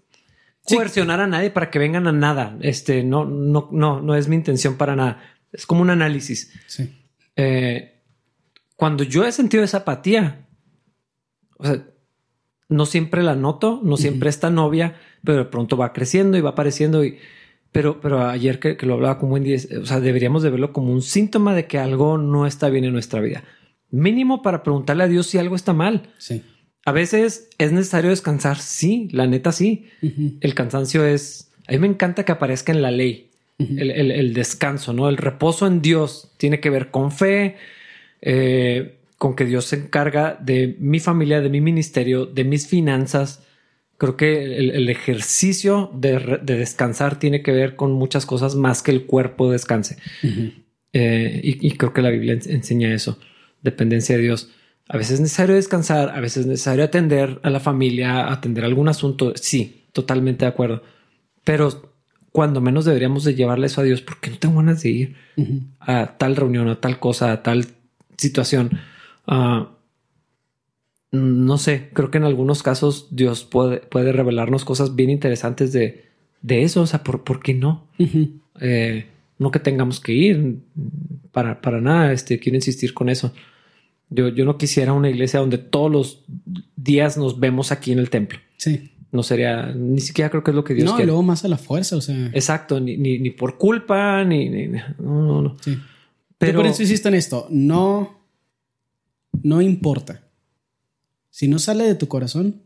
coercionar a nadie para que vengan a nada. Este no, no, no, no es mi intención para nada. Es como un análisis. Sí. Eh, cuando yo he sentido esa apatía, o sea, no siempre la noto, no siempre está novia, pero de pronto va creciendo y va apareciendo y pero, pero ayer que, lo hablaba con Wendy, o sea, deberíamos de verlo como un síntoma de que algo no está bien en nuestra vida. Mínimo para preguntarle a Dios si algo está mal. Sí. A veces es necesario descansar. Sí, la neta sí. El cansancio es, a mí me encanta que aparezca en la ley. el, descanso, ¿no? El reposo en Dios tiene que ver con fe, eh, con que Dios se encarga de mi familia, de mi ministerio, de mis finanzas, Creo que el, ejercicio de, descansar tiene que ver con muchas cosas más que el cuerpo descanse. Eh, y, creo que la Biblia enseña eso, dependencia de Dios. A veces es necesario descansar, a veces es necesario atender a la familia, atender algún asunto. Sí, totalmente de acuerdo. Pero cuando menos deberíamos de llevarle eso a Dios porque no tengo ganas de ir a tal reunión, a tal cosa, a tal situación. Uh, no sé, creo que en algunos casos Dios puede, puede revelarnos cosas bien interesantes de, de eso. O sea, ¿por, ¿por qué no? Eh, no que tengamos que ir para, para nada. Este, quiero insistir con eso. Yo, yo no quisiera una iglesia donde todos los días nos vemos aquí en el templo. Sí. No sería, ni siquiera creo que es lo que Dios quiere. No, y luego más a la fuerza, o sea. Exacto, ni, ni, ni por culpa, ni, ni, no, no, no. Sí. Pero por eso insisto en esto. No, no importa si no sale de tu corazón,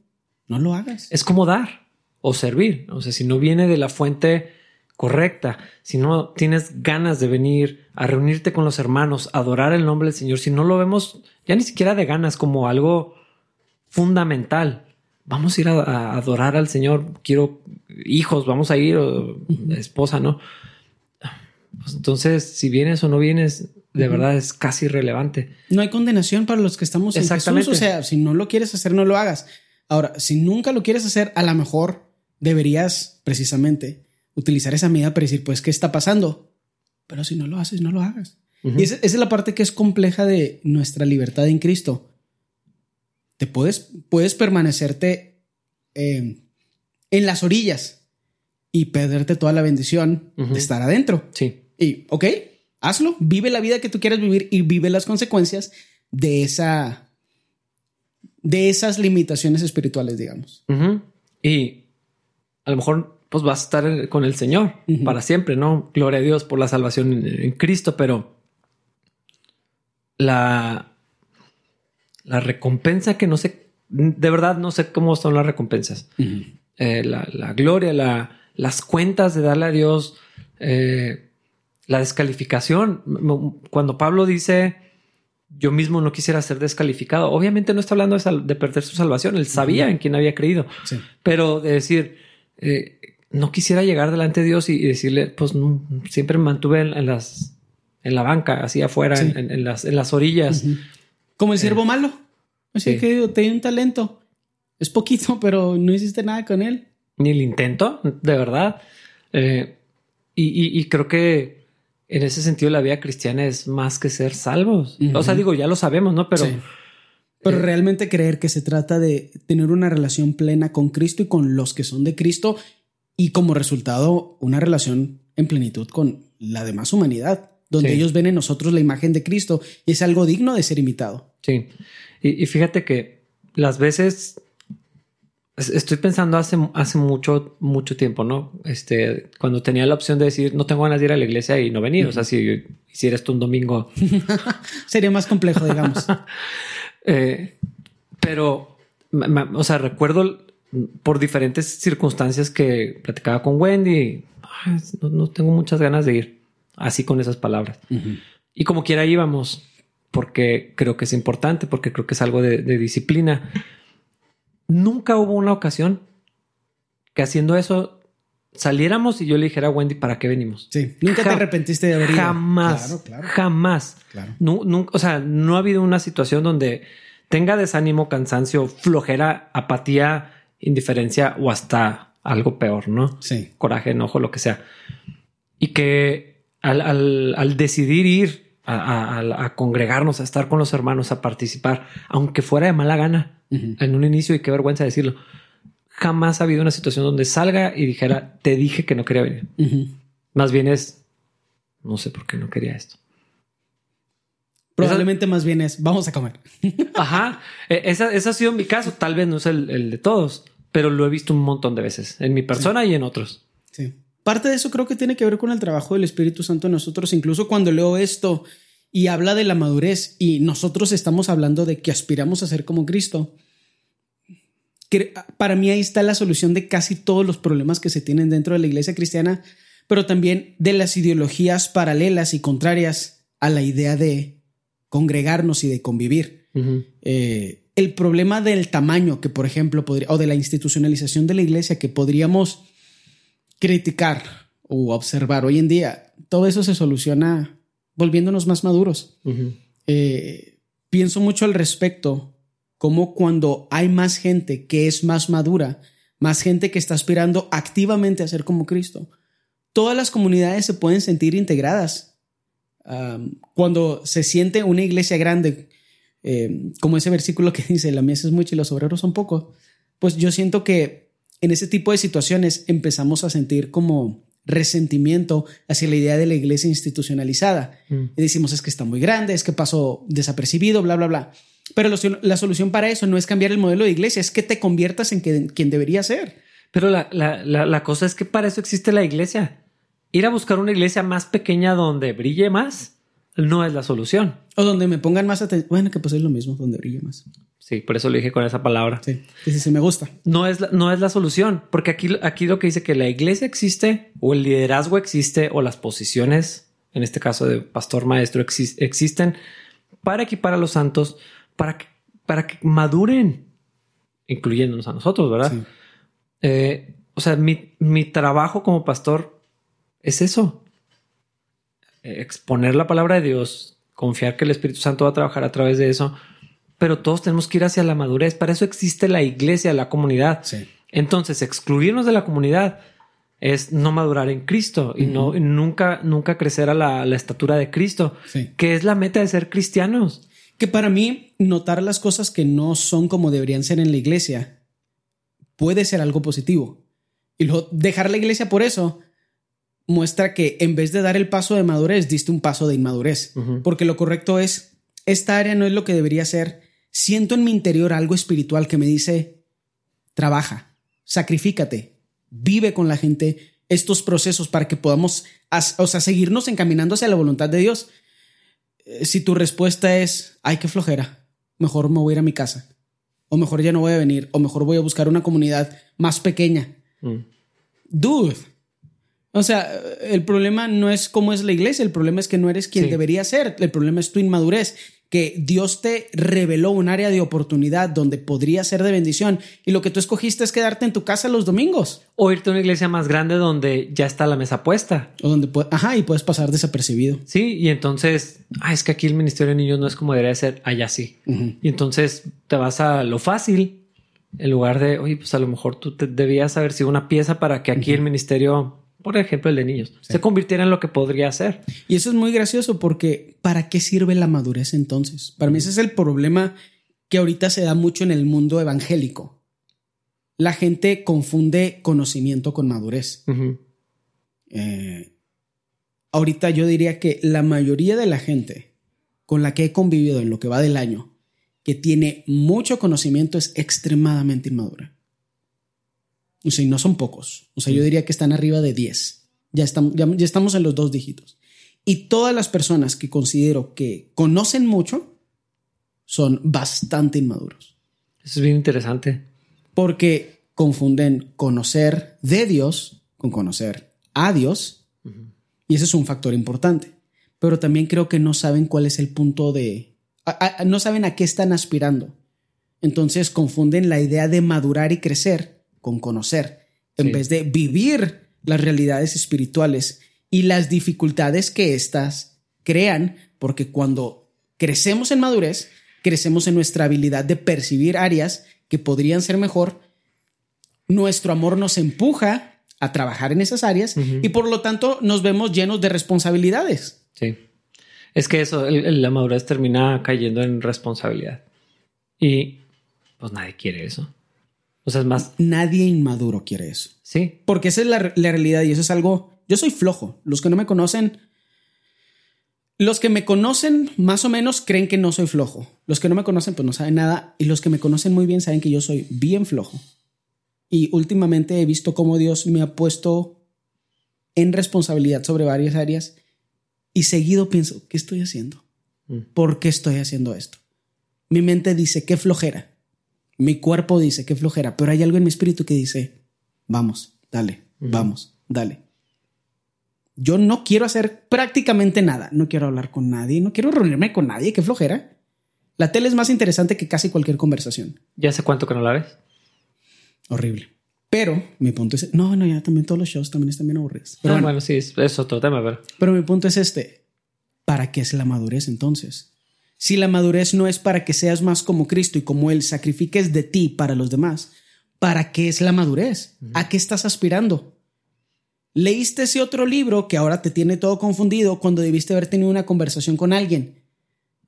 no lo hagas. Es como dar o servir. O sea, si no viene de la fuente correcta, si no tienes ganas de venir a reunirte con los hermanos, adorar el nombre del Señor, si no lo vemos ya ni siquiera de ganas como algo fundamental, vamos a ir a, adorar al Señor, quiero hijos, vamos a ir, esposa, ¿no? Pues entonces, si vienes o no vienes, de verdad es casi irrelevante. No hay condenación para los que estamos en Jesús. O sea, si no lo quieres hacer, no lo hagas. Ahora, si nunca lo quieres hacer, a lo mejor deberías precisamente utilizar esa medida para decir, pues, ¿qué está pasando? Pero si no lo haces, no lo hagas. Y esa, es la parte que es compleja de nuestra libertad en Cristo. Te puedes, puedes permanecerte eh, en las orillas y perderte toda la bendición de estar adentro. Sí. Y, ok, hazlo, vive la vida que tú quieras vivir y vive las consecuencias de esa de esas limitaciones espirituales, digamos. Y a lo mejor pues vas a estar con el Señor para siempre, ¿no? Gloria a Dios por la salvación en, Cristo, pero la, la recompensa que no sé, de verdad no sé cómo son las recompensas. Eh, la, gloria, la, las cuentas de darle a Dios, eh, la descalificación. Cuando Pablo dice, yo mismo no quisiera ser descalificado, obviamente no está hablando de, perder su salvación, él sabía en quién había creído, pero de decir, eh, no quisiera llegar delante de Dios y, decirle, pues siempre me mantuve en, las, en la banca, así afuera, en, en, las, en las orillas. Como el siervo malo. Así que tenía un talento. Es poquito, pero no hiciste nada con él. Ni el intento, de verdad. Eh, y, creo que en ese sentido la vida cristiana es más que ser salvos. O sea, digo, ya lo sabemos, ¿no? Pero... Pero eh, realmente creer que se trata de tener una relación plena con Cristo y con los que son de Cristo y como resultado una relación en plenitud con la demás humanidad, donde ellos ven en nosotros la imagen de Cristo y es algo digno de ser imitado. Sí, y, fíjate que las veces estoy pensando hace, hace mucho, mucho tiempo, ¿no? Este, cuando tenía la opción de decir no tengo ganas de ir a la iglesia y no venir, o sea, si hiciera esto un domingo, sería más complejo, digamos. Eh, pero, o sea, recuerdo por diferentes circunstancias que platicaba con Wendy, no, tengo muchas ganas de ir, así con esas palabras. Y como quiera íbamos, porque creo que es importante, porque creo que es algo de, disciplina. Nunca hubo una ocasión que haciendo eso saliéramos y yo le dijera a Wendy, ¿para qué venimos? Sí, nunca te arrepentiste de haber ido. Jamás, jamás. o sea, no ha habido una situación donde tenga desánimo, cansancio, flojera, apatía, indiferencia o hasta algo peor, ¿no? Sí. Coraje, enojo, lo que sea. Y que al, decidir ir a, congregarnos, a estar con los hermanos, a participar, aunque fuera de mala gana, en un inicio, y qué vergüenza decirlo, jamás ha habido una situación donde salga y dijera, te dije que no quería venir. Más bien es, no sé por qué no quería esto. Probablemente más bien es, vamos a comer. Ajá, e, ese ha sido mi caso, tal vez no es el, de todos, pero lo he visto un montón de veces, en mi persona y en otros. Sí. Parte de eso creo que tiene que ver con el trabajo del Espíritu Santo en nosotros. Incluso cuando leo esto y habla de la madurez y nosotros estamos hablando de que aspiramos a ser como Cristo, para mí ahí está la solución de casi todos los problemas que se tienen dentro de la iglesia cristiana, pero también de las ideologías paralelas y contrarias a la idea de congregarnos y de convivir. Eh, el problema del tamaño que, por ejemplo, podría, o de la institucionalización de la iglesia que podríamos criticar o observar hoy en día, todo eso se soluciona volviéndonos más maduros. Eh, pienso mucho al respecto, como cuando hay más gente que es más madura, más gente que está aspirando activamente a ser como Cristo, todas las comunidades se pueden sentir integradas cuando se siente una iglesia grande, eh, como ese versículo que dice, la mies es mucha y los obreros son pocos, pues yo siento que en ese tipo de situaciones empezamos a sentir como resentimiento hacia la idea de la iglesia institucionalizada. Mm. Y decimos, es que está muy grande, es que pasó desapercibido, bla, bla, bla. Pero la solución para eso no es cambiar el modelo de iglesia, es que te conviertas en quien debería ser. Pero la, la, la, cosa es que para eso existe la iglesia ir a buscar una iglesia más pequeña donde brille más no es la solución. O donde me pongan más atención. Bueno, que pues es lo mismo, donde brille más. Sí, por eso lo dije con esa palabra. Sí, sí, sí, me gusta. No es, la, no es la solución, porque aquí, aquí lo que dice que la iglesia existe, o el liderazgo existe, o las posiciones, en este caso de pastor maestro, existen para equipar a los santos, para que, para que maduren, incluyéndonos a nosotros, ¿verdad? Eh, o sea, mi, mi trabajo como pastor es eso. Exponer la palabra de Dios, confiar que el Espíritu Santo va a trabajar a través de eso, pero todos tenemos que ir hacia la madurez. Para eso existe la iglesia, la comunidad. Entonces, excluirnos de la comunidad es no madurar en Cristo y no nunca, nunca crecer a la, estatura de Cristo, que es la meta de ser cristianos. Que para mí, notar las cosas que no son como deberían ser en la iglesia puede ser algo positivo. Y luego dejar la iglesia por eso muestra que en vez de dar el paso de madurez, diste un paso de inmadurez. Porque lo correcto es, esta área no es lo que debería ser. Siento en mi interior algo espiritual que me dice, trabaja, sacrifícate, vive con la gente estos procesos para que podamos, o sea, seguirnos encaminando hacia la voluntad de Dios. Eh, si tu respuesta es, ay, qué flojera, mejor me voy a ir a mi casa, o mejor ya no voy a venir, o mejor voy a buscar una comunidad más pequeña. Mm. Dude, o sea, el problema no es cómo es la iglesia, el problema es que no eres quien debería ser, el problema es tu inmadurez, que Dios te reveló un área de oportunidad donde podría ser de bendición y lo que tú escogiste es quedarte en tu casa los domingos. O irte a una iglesia más grande donde ya está la mesa puesta. O donde, ajá, y puedes pasar desapercibido. Sí, y entonces, ah, es que aquí el Ministerio de Niños no es como debería ser, allá sí. Y entonces te vas a lo fácil En lugar de, oye, pues a lo mejor tú te debías haber sido una pieza para que aquí el ministerio, por ejemplo, el de niños, se convirtiera en lo que podría ser. Y eso es muy gracioso porque ¿para qué sirve la madurez entonces? Para mí ese es el problema que ahorita se da mucho en el mundo evangélico. La gente confunde conocimiento con madurez. Eh, ahorita yo diría que la mayoría de la gente con la que he convivido en lo que va del año, que tiene mucho conocimiento, es extremadamente inmadura. O sea, y no son pocos. O sea, yo diría que están arriba de 10. Ya estamos, ya, estamos en los dos dígitos. Y todas las personas que considero que conocen mucho son bastante inmaduros. Eso es bien interesante. Porque confunden conocer de Dios con conocer a Dios y ese es un factor importante. Pero también creo que no saben cuál es el punto de... no saben a qué están aspirando. Entonces confunden la idea de madurar y crecer con conocer, en vez de vivir las realidades espirituales y las dificultades que éstas crean, porque cuando crecemos en madurez, crecemos en nuestra habilidad de percibir áreas que podrían ser mejor, nuestro amor nos empuja a trabajar en esas áreas y por lo tanto nos vemos llenos de responsabilidades. Sí. Es que eso, la madurez termina cayendo en responsabilidad. Y pues nadie quiere eso. O sea, es más... Nadie inmaduro quiere eso. Sí. Porque esa es la, realidad y eso es algo... Yo soy flojo. Los que no me conocen... Los que me conocen más o menos creen que no soy flojo. Los que no me conocen pues no saben nada. Y los que me conocen muy bien saben que yo soy bien flojo. Y últimamente he visto cómo Dios me ha puesto en responsabilidad sobre varias áreas y seguido pienso, ¿qué estoy haciendo? Mm. ¿Por qué estoy haciendo esto? Mi mente dice, qué flojera. Mi cuerpo dice, qué flojera. Pero hay algo en mi espíritu que dice, vamos, dale, vamos, dale. Yo no quiero hacer prácticamente nada. No quiero hablar con nadie, no quiero reunirme con nadie, qué flojera. La tele es más interesante que casi cualquier conversación. ¿Ya hace cuánto que no la ves? horrible. Pero mi punto es, no, no, ya también todos los shows también están bien aburridos. Pero ah, bueno, sí, es, otro tema, pero... Pero mi punto es este, ¿para qué es la madurez entonces? Si la madurez no es para que seas más como Cristo y como Él sacrifiques de ti para los demás, ¿para qué es la madurez? ¿A qué estás aspirando? Leíste ese otro libro que ahora te tiene todo confundido cuando debiste haber tenido una conversación con alguien.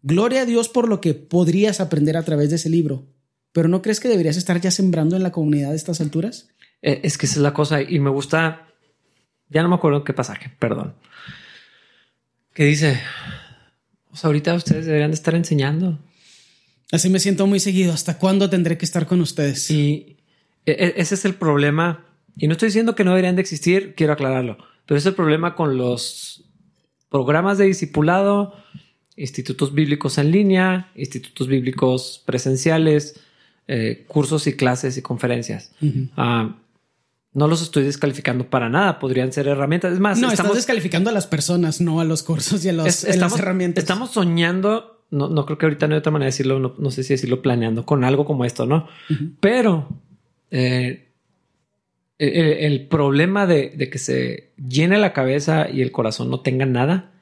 Gloria a Dios por lo que podrías aprender a través de ese libro. Pero ¿no crees que deberías estar ya sembrando en la comunidad a estas alturas? Eh, es que esa es la cosa y me gusta, ya no me acuerdo qué pasaje, perdón, que dice, ahorita ustedes deberían de estar enseñando. Así me siento muy seguido. ¿Hasta cuándo tendré que estar con ustedes? Y e, e, ese es el problema. Y no estoy diciendo que no deberían de existir, quiero aclararlo, pero es el problema con los programas de discipulado, institutos bíblicos en línea, institutos bíblicos presenciales, eh, cursos y clases y conferencias. No los estoy descalificando para nada, podrían ser herramientas. Es más, no, estamos descalificando a las personas, no a los cursos y a, las herramientas. Estamos soñando, no, no creo que ahorita no hay otra manera de decirlo, no, sé si decirlo planeando con algo como esto, ¿no? Pero eh, el, problema de, de, que se llene la cabeza y el corazón no tenga nada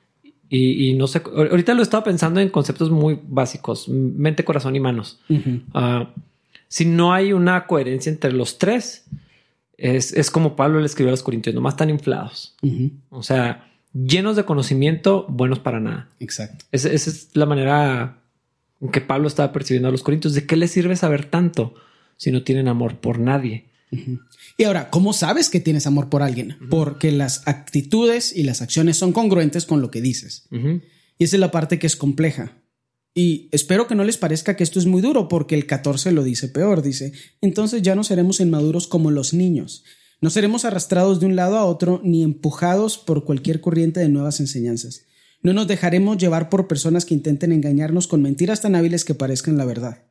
y, no sé, ahorita lo he estado pensando en conceptos muy básicos, mente, corazón y manos. Ah, si no hay una coherencia entre los tres, es, como Pablo le escribió a los corintios, nomás están inflados. O sea, llenos de conocimiento, buenos para nada. Exacto. esa es la manera en que Pablo estaba percibiendo a los corintios. ¿De qué les sirve saber tanto si no tienen amor por nadie? Y ahora, ¿cómo sabes que tienes amor por alguien? Porque las actitudes y las acciones son congruentes con lo que dices. Y esa es la parte que es compleja. Y espero que no les parezca que esto es muy duro, porque el 14 lo dice peor. Dice, entonces ya no seremos inmaduros como los niños. No seremos arrastrados de un lado a otro ni empujados por cualquier corriente de nuevas enseñanzas. No nos dejaremos llevar por personas que intenten engañarnos con mentiras tan hábiles que parezcan la verdad.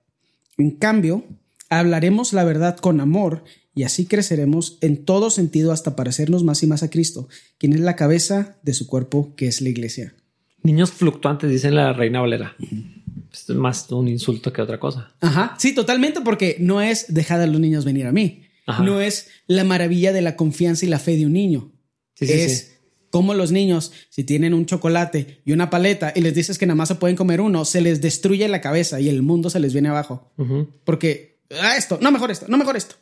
En cambio, hablaremos la verdad con amor y así creceremos en todo sentido hasta parecernos más y más a Cristo, quien es la cabeza de su cuerpo, que es la iglesia. Niños fluctuantes, dicen la reina Valera. Es más un insulto que otra cosa. Ajá, sí, totalmente, porque no es dejar a los niños venir a mí. No es la maravilla de la confianza y la fe de un niño. es como los niños, si tienen un chocolate y una paleta y les dices que nada más se pueden comer uno, se les destruye la cabeza y el mundo se les viene abajo. Porque Ah, esto, no mejor esto, no mejor esto.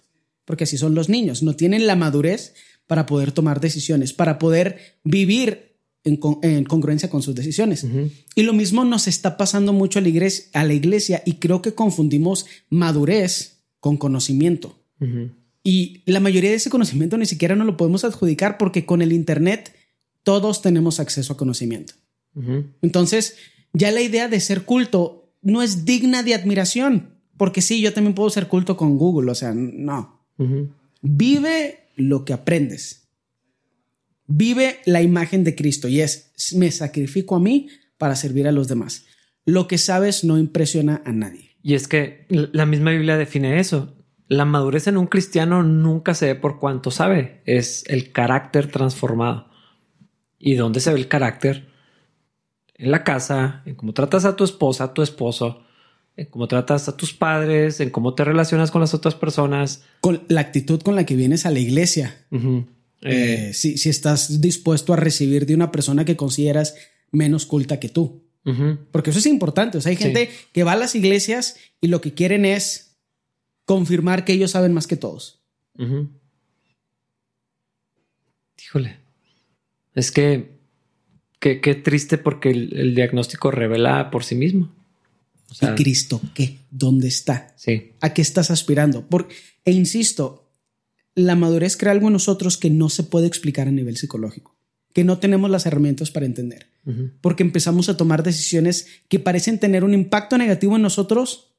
Porque así son los niños, no tienen la madurez para poder tomar decisiones, para poder vivir en, congruencia con sus decisiones. Y lo mismo nos está pasando mucho a la, iglesia, a la iglesia y creo que confundimos madurez con conocimiento. Y la mayoría de ese conocimiento ni siquiera no lo podemos adjudicar porque con el Internet todos tenemos acceso a conocimiento. Entonces, ya la idea de ser culto no es digna de admiración, porque sí, yo también puedo ser culto con Google, o sea, no. Vive lo que aprendes. Vive la imagen de Cristo y es, me sacrifico a mí para servir a los demás. Lo que sabes no impresiona a nadie. Y es que la misma Biblia define eso. La madurez en un cristiano nunca se ve por cuanto sabe, es el carácter transformado. ¿Y dónde se ve el carácter? En la casa, en cómo tratas a tu esposa, a tu esposo, en cómo tratas a tus padres, en cómo te relacionas con las otras personas. Con la actitud con la que vienes a la iglesia. Eh, si, estás dispuesto a recibir de una persona que consideras menos culta que tú. Porque eso es importante. O sea, hay gente que va a las iglesias y lo que quieren es confirmar que ellos saben más que todos. Híjole. Es que qué triste porque el diagnóstico revela por sí mismo. ¿Y Cristo qué? ¿Dónde está? Sí. ¿A qué estás aspirando? Por, e insisto, la madurez crea algo en nosotros que no se puede explicar a nivel psicológico, que no tenemos las herramientas para entender, porque empezamos a tomar decisiones que parecen tener un impacto negativo en nosotros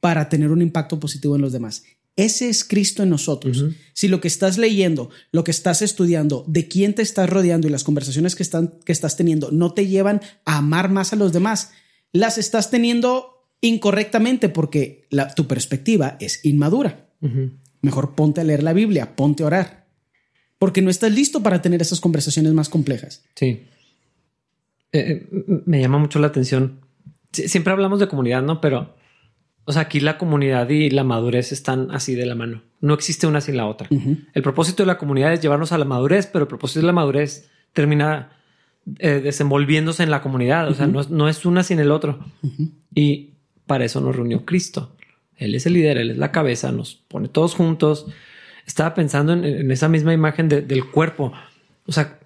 para tener un impacto positivo en los demás. Ese es Cristo en nosotros. Si lo que estás leyendo, lo que estás estudiando, de quién te estás rodeando y las conversaciones que, están, que estás teniendo no te llevan a amar más a los demás, las estás teniendo incorrectamente porque tu perspectiva es inmadura. Mejor ponte a leer la Biblia, ponte a orar, porque no estás listo para tener esas conversaciones más complejas. Sí. Eh, eh, me llama mucho la atención. siempre hablamos de comunidad, ¿no? Pero, o sea, aquí la comunidad y la madurez están así de la mano. No existe una sin la otra. El propósito de la comunidad es llevarnos a la madurez, pero el propósito de la madurez termina eh, desenvolviéndose en la comunidad. O sea, no, es una sin el otro. Y para eso nos reunió Cristo. Él es el líder, Él es la cabeza, nos pone todos juntos. Estaba pensando en, esa misma imagen del cuerpo. O sea,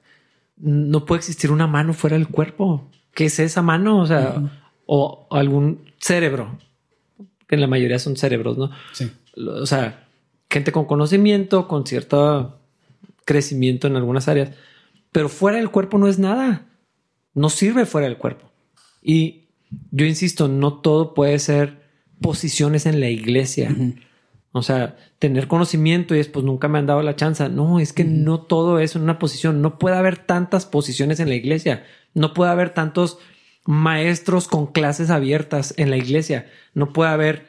no puede existir una mano fuera del cuerpo. ¿Qué es esa mano? O sea, o, algún cerebro, que en la mayoría son cerebros, ¿no? Sí. O sea, gente con conocimiento, con cierto crecimiento en algunas áreas pero fuera del cuerpo no es nada. No sirve fuera del cuerpo. Y yo insisto, no todo puede ser posiciones en la iglesia. O sea, tener conocimiento y después nunca me han dado la chance. No, es que no todo es una posición. No puede haber tantas posiciones en la iglesia. No puede haber tantos maestros con clases abiertas en la iglesia. No puede haber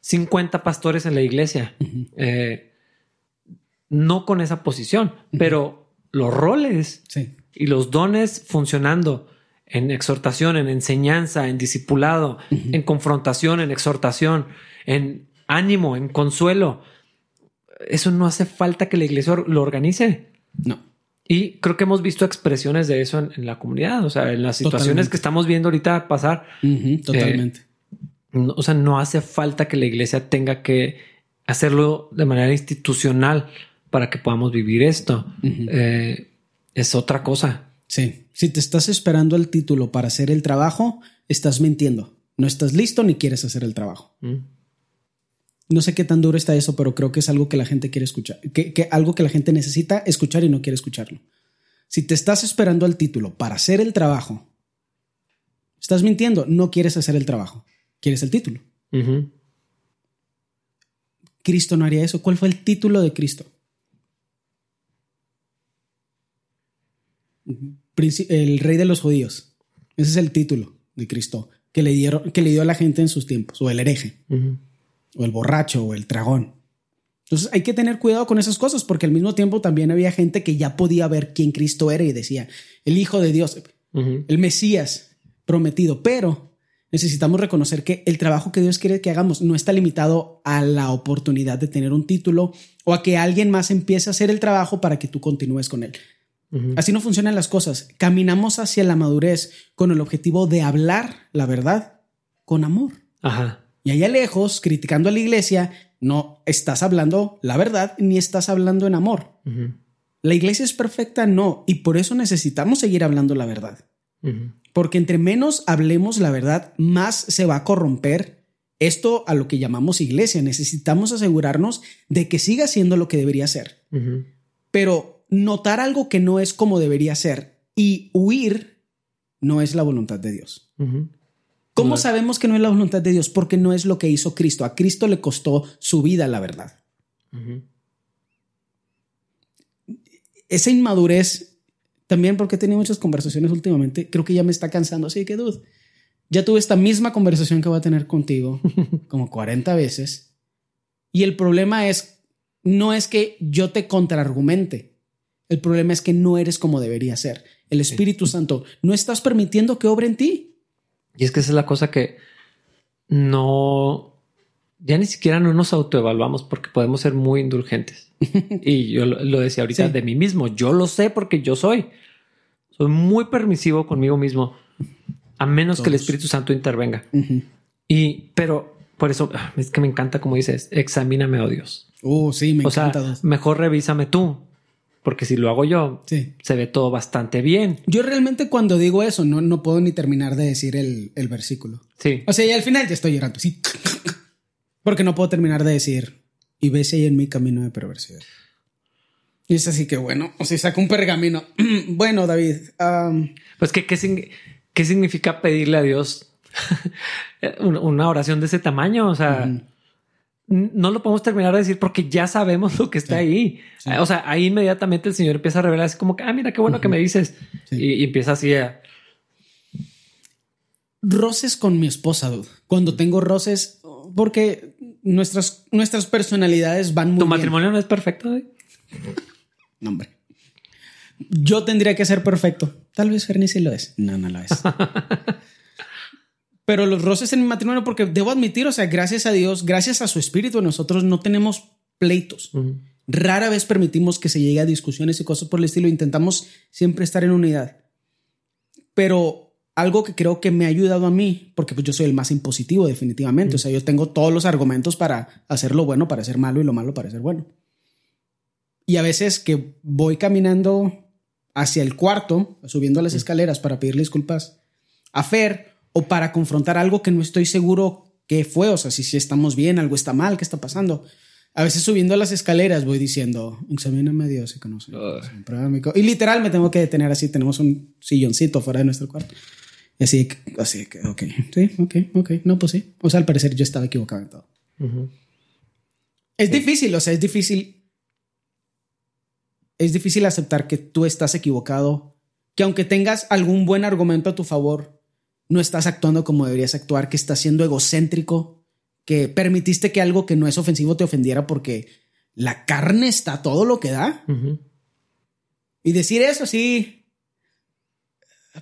50 pastores en la iglesia. Eh, no con esa posición, pero los roles y los dones funcionando en exhortación, en enseñanza, en discipulado, en confrontación, en exhortación, en ánimo, en consuelo. Eso no hace falta que la iglesia lo organice. No. Y creo que hemos visto expresiones de eso en, la comunidad, o sea, en las situaciones que estamos viendo ahorita pasar. totalmente. Eh, o sea, no hace falta que la iglesia tenga que hacerlo de manera institucional para que podamos vivir esto. Eh, es otra cosa. Sí, si te estás esperando el título para hacer el trabajo, estás mintiendo. No estás listo ni quieres hacer el trabajo. Mm. No sé qué tan duro está eso, pero creo que es algo que la gente quiere escuchar, que, algo que la gente necesita escuchar y no quiere escucharlo. Si te estás esperando el título para hacer el trabajo, estás mintiendo, no quieres hacer el trabajo, quieres el título. Cristo no haría eso. ¿Cuál fue el título de Cristo? El rey de los judíos. Ese es el título de Cristo que le, dieron, que le dio a la gente en sus tiempos, o el hereje, o el borracho, o el tragón. Entonces hay que tener cuidado con esas cosas, porque al mismo tiempo también había gente que ya podía ver quién Cristo era y decía, el Hijo de Dios, el Mesías prometido, pero necesitamos reconocer que el trabajo que Dios quiere que hagamos no está limitado a la oportunidad de tener un título o a que alguien más empiece a hacer el trabajo para que tú continúes con él. Así no funcionan las cosas. Caminamos hacia la madurez con el objetivo de hablar la verdad con amor. Ajá. Y allá lejos, criticando a la iglesia, no estás hablando la verdad ni estás hablando en amor. La iglesia es perfecta, no, y por eso necesitamos seguir hablando la verdad. Porque entre menos hablemos la verdad, más se va a corromper esto a lo que llamamos iglesia. Necesitamos asegurarnos de que siga siendo lo que debería ser. Pero notar algo que no es como debería ser y huir no es la voluntad de Dios. ¿Cómo sabemos que no es la voluntad de Dios? Porque no es lo que hizo Cristo. A Cristo le costó su vida, la verdad. Esa inmadurez, también porque he tenido muchas conversaciones últimamente, creo que ya me está cansando. Así que, dude, ya tuve esta misma conversación que voy a tener contigo como 40 veces. Y el problema es, no es que yo te contraargumente. El problema es que no eres como debería ser. El Espíritu Santo, no estás permitiendo que obre en ti. Y es que esa es la cosa que no, ya ni siquiera no nos autoevaluamos porque podemos ser muy indulgentes. y yo lo, decía ahorita de mí mismo, yo lo sé porque yo soy. Soy muy permisivo conmigo mismo, a menos que el Espíritu Santo intervenga. Y, pero por eso ah, es que me encanta como dices, examíname, oh Dios. Oh, sí, me o Sea, mejor revísame tú porque si lo hago yo, se ve todo bastante bien. Yo realmente cuando digo eso, no, no puedo ni terminar de decir el, versículo. Sí. O sea, y al final ya estoy llorando, sí. Porque no puedo terminar de decir, y ves ahí en mi camino de perversidad. Y es así que bueno, o sea, saca un pergamino. bueno, David. Pues, ¿qué, qué, significa pedirle a Dios una oración de ese tamaño? O sea, no lo podemos terminar de decir porque ya sabemos lo que está ahí. O sea, ahí inmediatamente el Señor empieza a revelar así como que, ah, mira qué bueno que me dices. Y, empieza así a... Roces con mi esposa, Cuando tengo roces, porque nuestras, nuestras personalidades van muy ¿Tu matrimonio no es perfecto? no, hombre. Yo tendría que ser perfecto. Tal vez Fernie sí lo es. No, no lo es. pero los roces en mi matrimonio, porque debo admitir, o sea, gracias a Dios, gracias a su espíritu, nosotros no tenemos pleitos. Rara vez permitimos que se llegue a discusiones y cosas por el estilo. Intentamos siempre estar en unidad. Pero algo que creo que me ha ayudado a mí, porque pues yo soy el más impositivo definitivamente, o sea, yo tengo todos los argumentos para hacer lo bueno para ser malo y lo malo para ser bueno. Y a veces que voy caminando hacia el cuarto, subiendo las escaleras para pedirle disculpas a Fer, o para confrontar algo que no estoy seguro qué fue, o sea, si, si estamos bien, algo está mal, qué está pasando. A veces subiendo las escaleras voy diciendo, examíname a Dios y conoce. Y literal me tengo que detener así, tenemos un silloncito fuera de nuestro cuarto. Y así, así que, ok, sí, ok, ok, no, pues sí. O sea, al parecer yo estaba equivocado en todo. Es difícil, o sea, es difícil. Es difícil aceptar que tú estás equivocado, que aunque tengas algún buen argumento a tu favor, no estás actuando como deberías actuar, que estás siendo egocéntrico, que permitiste que algo que no es ofensivo te ofendiera porque la carne está todo lo que da. Y decir eso sí.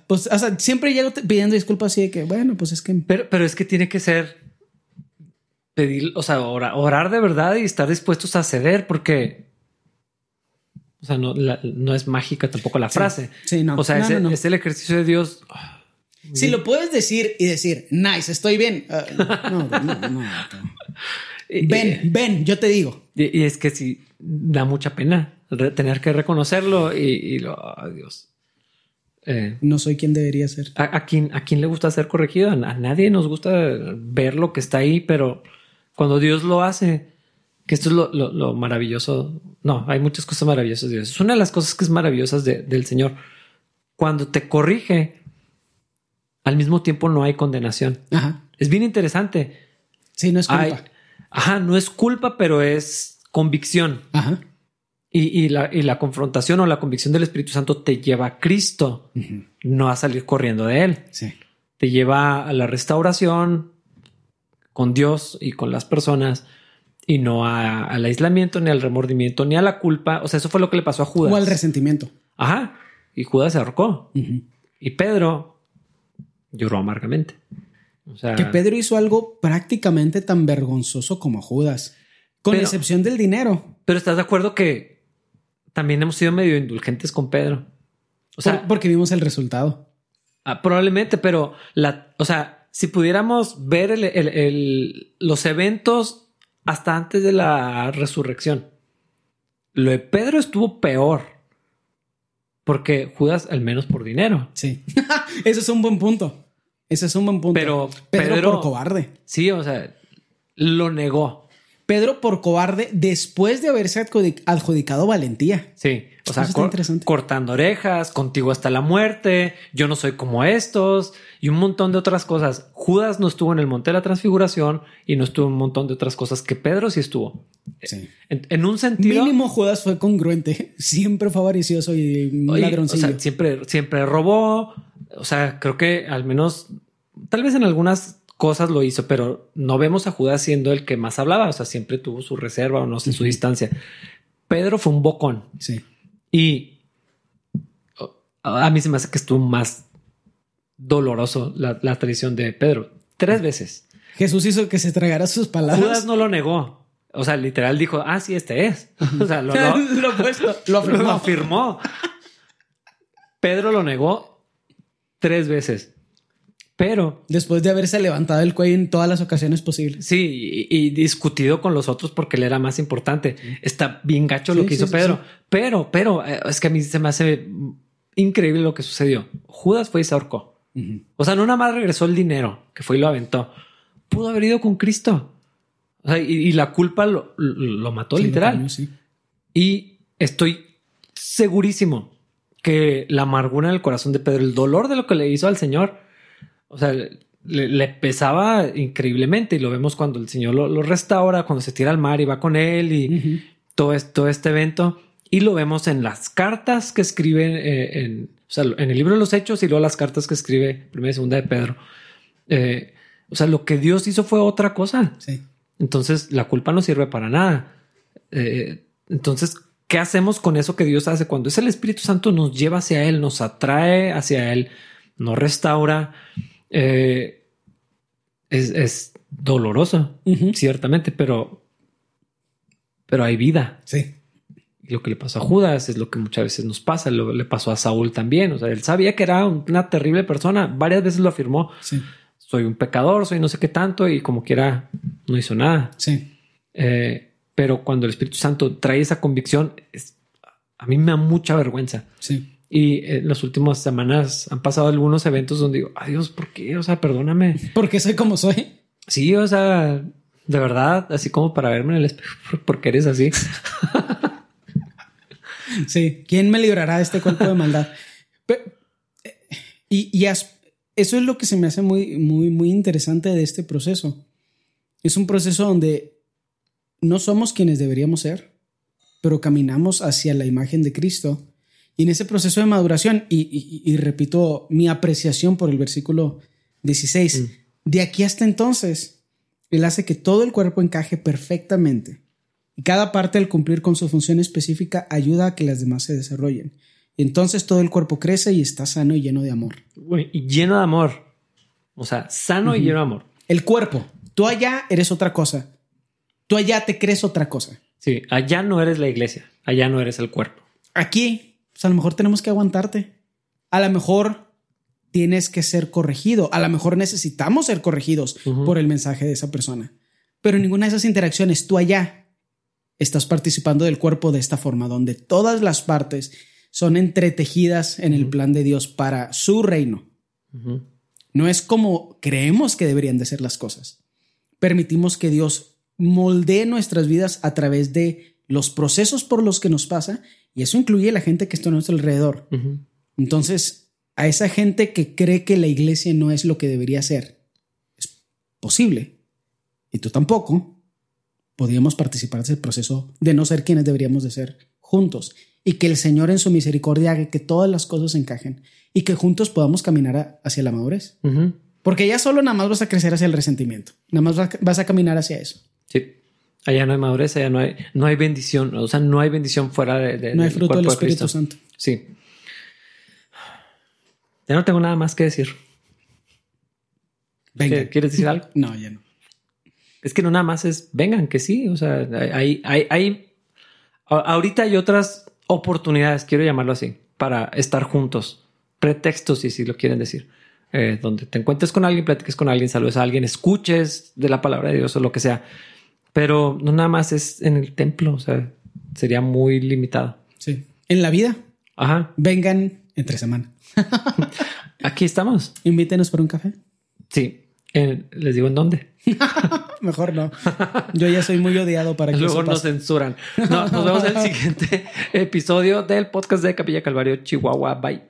Pues, o sea, siempre llego pidiendo disculpas así de que, bueno, pues es que. Pero, pero es que tiene que ser pedir, o sea, orar, de verdad y estar dispuestos a ceder porque. O sea, no, no es mágica tampoco la frase. Sí, no. O sea, es, el ejercicio de Dios. Si lo puedes decir y decir, nice, estoy bien. Ah, no, no, no, ven, ven, yo te digo. Y, es que sí, da mucha pena tener que reconocerlo y, lo, Dios. Eh, no soy quien debería ser. A, a, quién, ¿A quién le gusta ser corregido? A, nadie nos gusta ver lo que está ahí, pero cuando Dios lo hace, que esto es lo, lo, maravilloso. No, hay muchas cosas maravillosas de Dios. Es una de las cosas que es maravillosas del Señor. Cuando te corrige, al mismo tiempo no hay condenación. Es bien interesante. Sí, no es culpa. ajá, no es culpa, pero es convicción. Ajá. Y, la, confrontación o la convicción del Espíritu Santo te lleva a Cristo, no a salir corriendo de Él. Sí. Te lleva a la restauración con Dios y con las personas y no al aislamiento, ni al remordimiento, ni a la culpa. O sea, eso fue lo que le pasó a Judas. O al resentimiento. Ajá. Y Judas se ahorcó. Y Pedro lloró amargamente. O sea, que Pedro hizo algo prácticamente tan vergonzoso como Judas, con excepción del dinero. Pero estás de acuerdo que también hemos sido medio indulgentes con Pedro. O sea, porque vimos el resultado. Ah, probablemente, pero la, o sea, si pudiéramos ver el, los eventos hasta antes de la resurrección. Lo de Pedro estuvo peor. Porque Judas al menos por dinero. Sí. Ese es un buen punto. Ese es un buen punto. Pero Pedro, Pedro- por cobarde. Sí, o sea, lo negó. Pedro por cobarde después de haberse adjudic- adjudicado valentía. Sí, o sea, cor- cortando orejas, contigo hasta la muerte, yo no soy como estos y un montón de otras cosas. Judas no estuvo en el monte de la transfiguración y no estuvo en un montón de otras cosas que Pedro sí estuvo. Sí. En, en un sentido, Mínimo Judas fue congruente. Siempre fue avaricioso y oye, o ladroncillo. sea, siempre, siempre robó. O sea, creo que al menos, tal vez en algunas cosas lo hizo, pero no vemos a Judas siendo el que más hablaba. O sea, siempre tuvo su reserva o no sé, su distancia. Pedro fue un bocón. sí. Y a mí se me hace que estuvo más doloroso la, la traición de Pedro. Tres veces. Jesús hizo que se tragara sus palabras. Judas no lo negó. O sea, literal dijo, ah, sí, este es. O sea, lo, lo- lo opuesto. Lo afirmó. lo afirmó. Pedro lo negó tres veces. Pero Después de haberse levantado el cuello en todas las ocasiones posibles. sí, y, y discutido con los otros porque él era más importante. Está bien gacho lo que sí, hizo Pedro. Pero, pero eh, es que a mí se me hace increíble lo que sucedió. Judas fue y se ahorcó. O sea, no nada más regresó el dinero que fue y lo aventó. Pudo haber ido con Cristo. O sea, y, y la culpa lo, lo- mató literal. lo. Y estoy segurísimo que la amargura en el corazón de Pedro, el dolor de lo que le hizo al Señor, o sea, le, le pesaba increíblemente y lo vemos cuando el Señor lo, lo restaura, cuando se tira al mar y va con él y todo, es- todo este evento. Y lo vemos en las cartas que escribe eh, en, o sea, en el libro de los Hechos y luego las cartas que escribe primera y segunda de Pedro. Eh, o sea, lo que Dios hizo fue otra cosa. Sí. Entonces la culpa no sirve para nada. Eh, entonces, ¿qué hacemos con eso que Dios hace? Cuando es el Espíritu Santo nos lleva hacia Él, nos atrae hacia Él, nos restaura. Eh, es, es doloroso, ciertamente, pero, pero hay vida. Sí. Y lo que le pasó a Judas es lo que muchas veces nos pasa. Lo le pasó a Saúl también. O sea, él sabía que era una terrible persona. Varias veces lo afirmó. Sí. Soy un pecador, soy no sé qué tanto y como quiera no hizo nada. Sí. Eh, pero cuando el Espíritu Santo trae esa convicción, es- a mí me da mucha vergüenza. Sí. Y en las últimas semanas han pasado algunos eventos donde digo, ay Dios, ¿por qué? O sea, perdóname. Porque soy como soy. Sí, o sea, de verdad, así como para verme en el espejo, porque eres así. Sí. ¿Quién me librará de este cuerpo de maldad? Pe- eh, y y as- eso es lo que se me hace muy, muy, muy interesante de este proceso. Es un proceso donde no somos quienes deberíamos ser, pero caminamos hacia la imagen de Cristo. Y en ese proceso de maduración, y, y- y repito mi apreciación por el versículo 16, Mm. de aquí hasta entonces, Él hace que todo el cuerpo encaje perfectamente. Y cada parte al cumplir con su función específica ayuda a que las demás se desarrollen. Entonces todo el cuerpo crece y está sano y lleno de amor. Y lleno de amor. O sea, sano y lleno de amor. El cuerpo, tú allá eres otra cosa. Tú allá te crees otra cosa. Sí, allá no eres la iglesia, allá no eres el cuerpo. Aquí, pues a lo mejor tenemos que aguantarte. A lo mejor tienes que ser corregido. A lo mejor necesitamos ser corregidos por el mensaje de esa persona. Pero en ninguna de esas interacciones, tú allá estás participando del cuerpo de esta forma, donde todas las partes son entretejidas en el plan de Dios para su reino. No es como creemos que deberían de ser las cosas. Permitimos que Dios moldee nuestras vidas a través de los procesos por los que nos pasa y eso incluye la gente que está a nuestro alrededor. Entonces, a esa gente que cree que la iglesia no es lo que debería ser, es posible, y tú tampoco, podríamos participar de ese proceso de no ser quienes deberíamos de ser juntos y que el Señor en su misericordia haga que todas las cosas encajen y que juntos podamos caminar a- hacia la madurez. Porque ya solo nada más vas a crecer hacia el resentimiento, nada más va- vas a caminar hacia eso. Sí. Allá no hay madurez, allá no hay, no hay bendición. O sea, no hay bendición fuera de, de- No hay del fruto del cuerpo de Espíritu Cristo. Santo. Sí. Ya no tengo nada más que decir. Venga. ¿Quieres decir algo? No, ya no. Es que no nada más es vengan, que sí. O sea, hay, hay, hay, ahorita hay otras oportunidades, quiero llamarlo así, para estar juntos. Pretextos, si, si lo quieren decir. Eh, donde te encuentres con alguien, platiques con alguien, saludes a alguien, escuches de la palabra de Dios o lo que sea. Pero no nada más es en el templo, o sea, sería muy limitado. Sí. En la vida, Ajá. vengan entre semana. Aquí estamos. Invítenos por un café. Sí. En- les digo en dónde. Mejor no. Yo ya soy muy odiado para que Luego nos censuran. No, nos vemos en el siguiente episodio del podcast de Capilla Calvario, Chihuahua. Bye.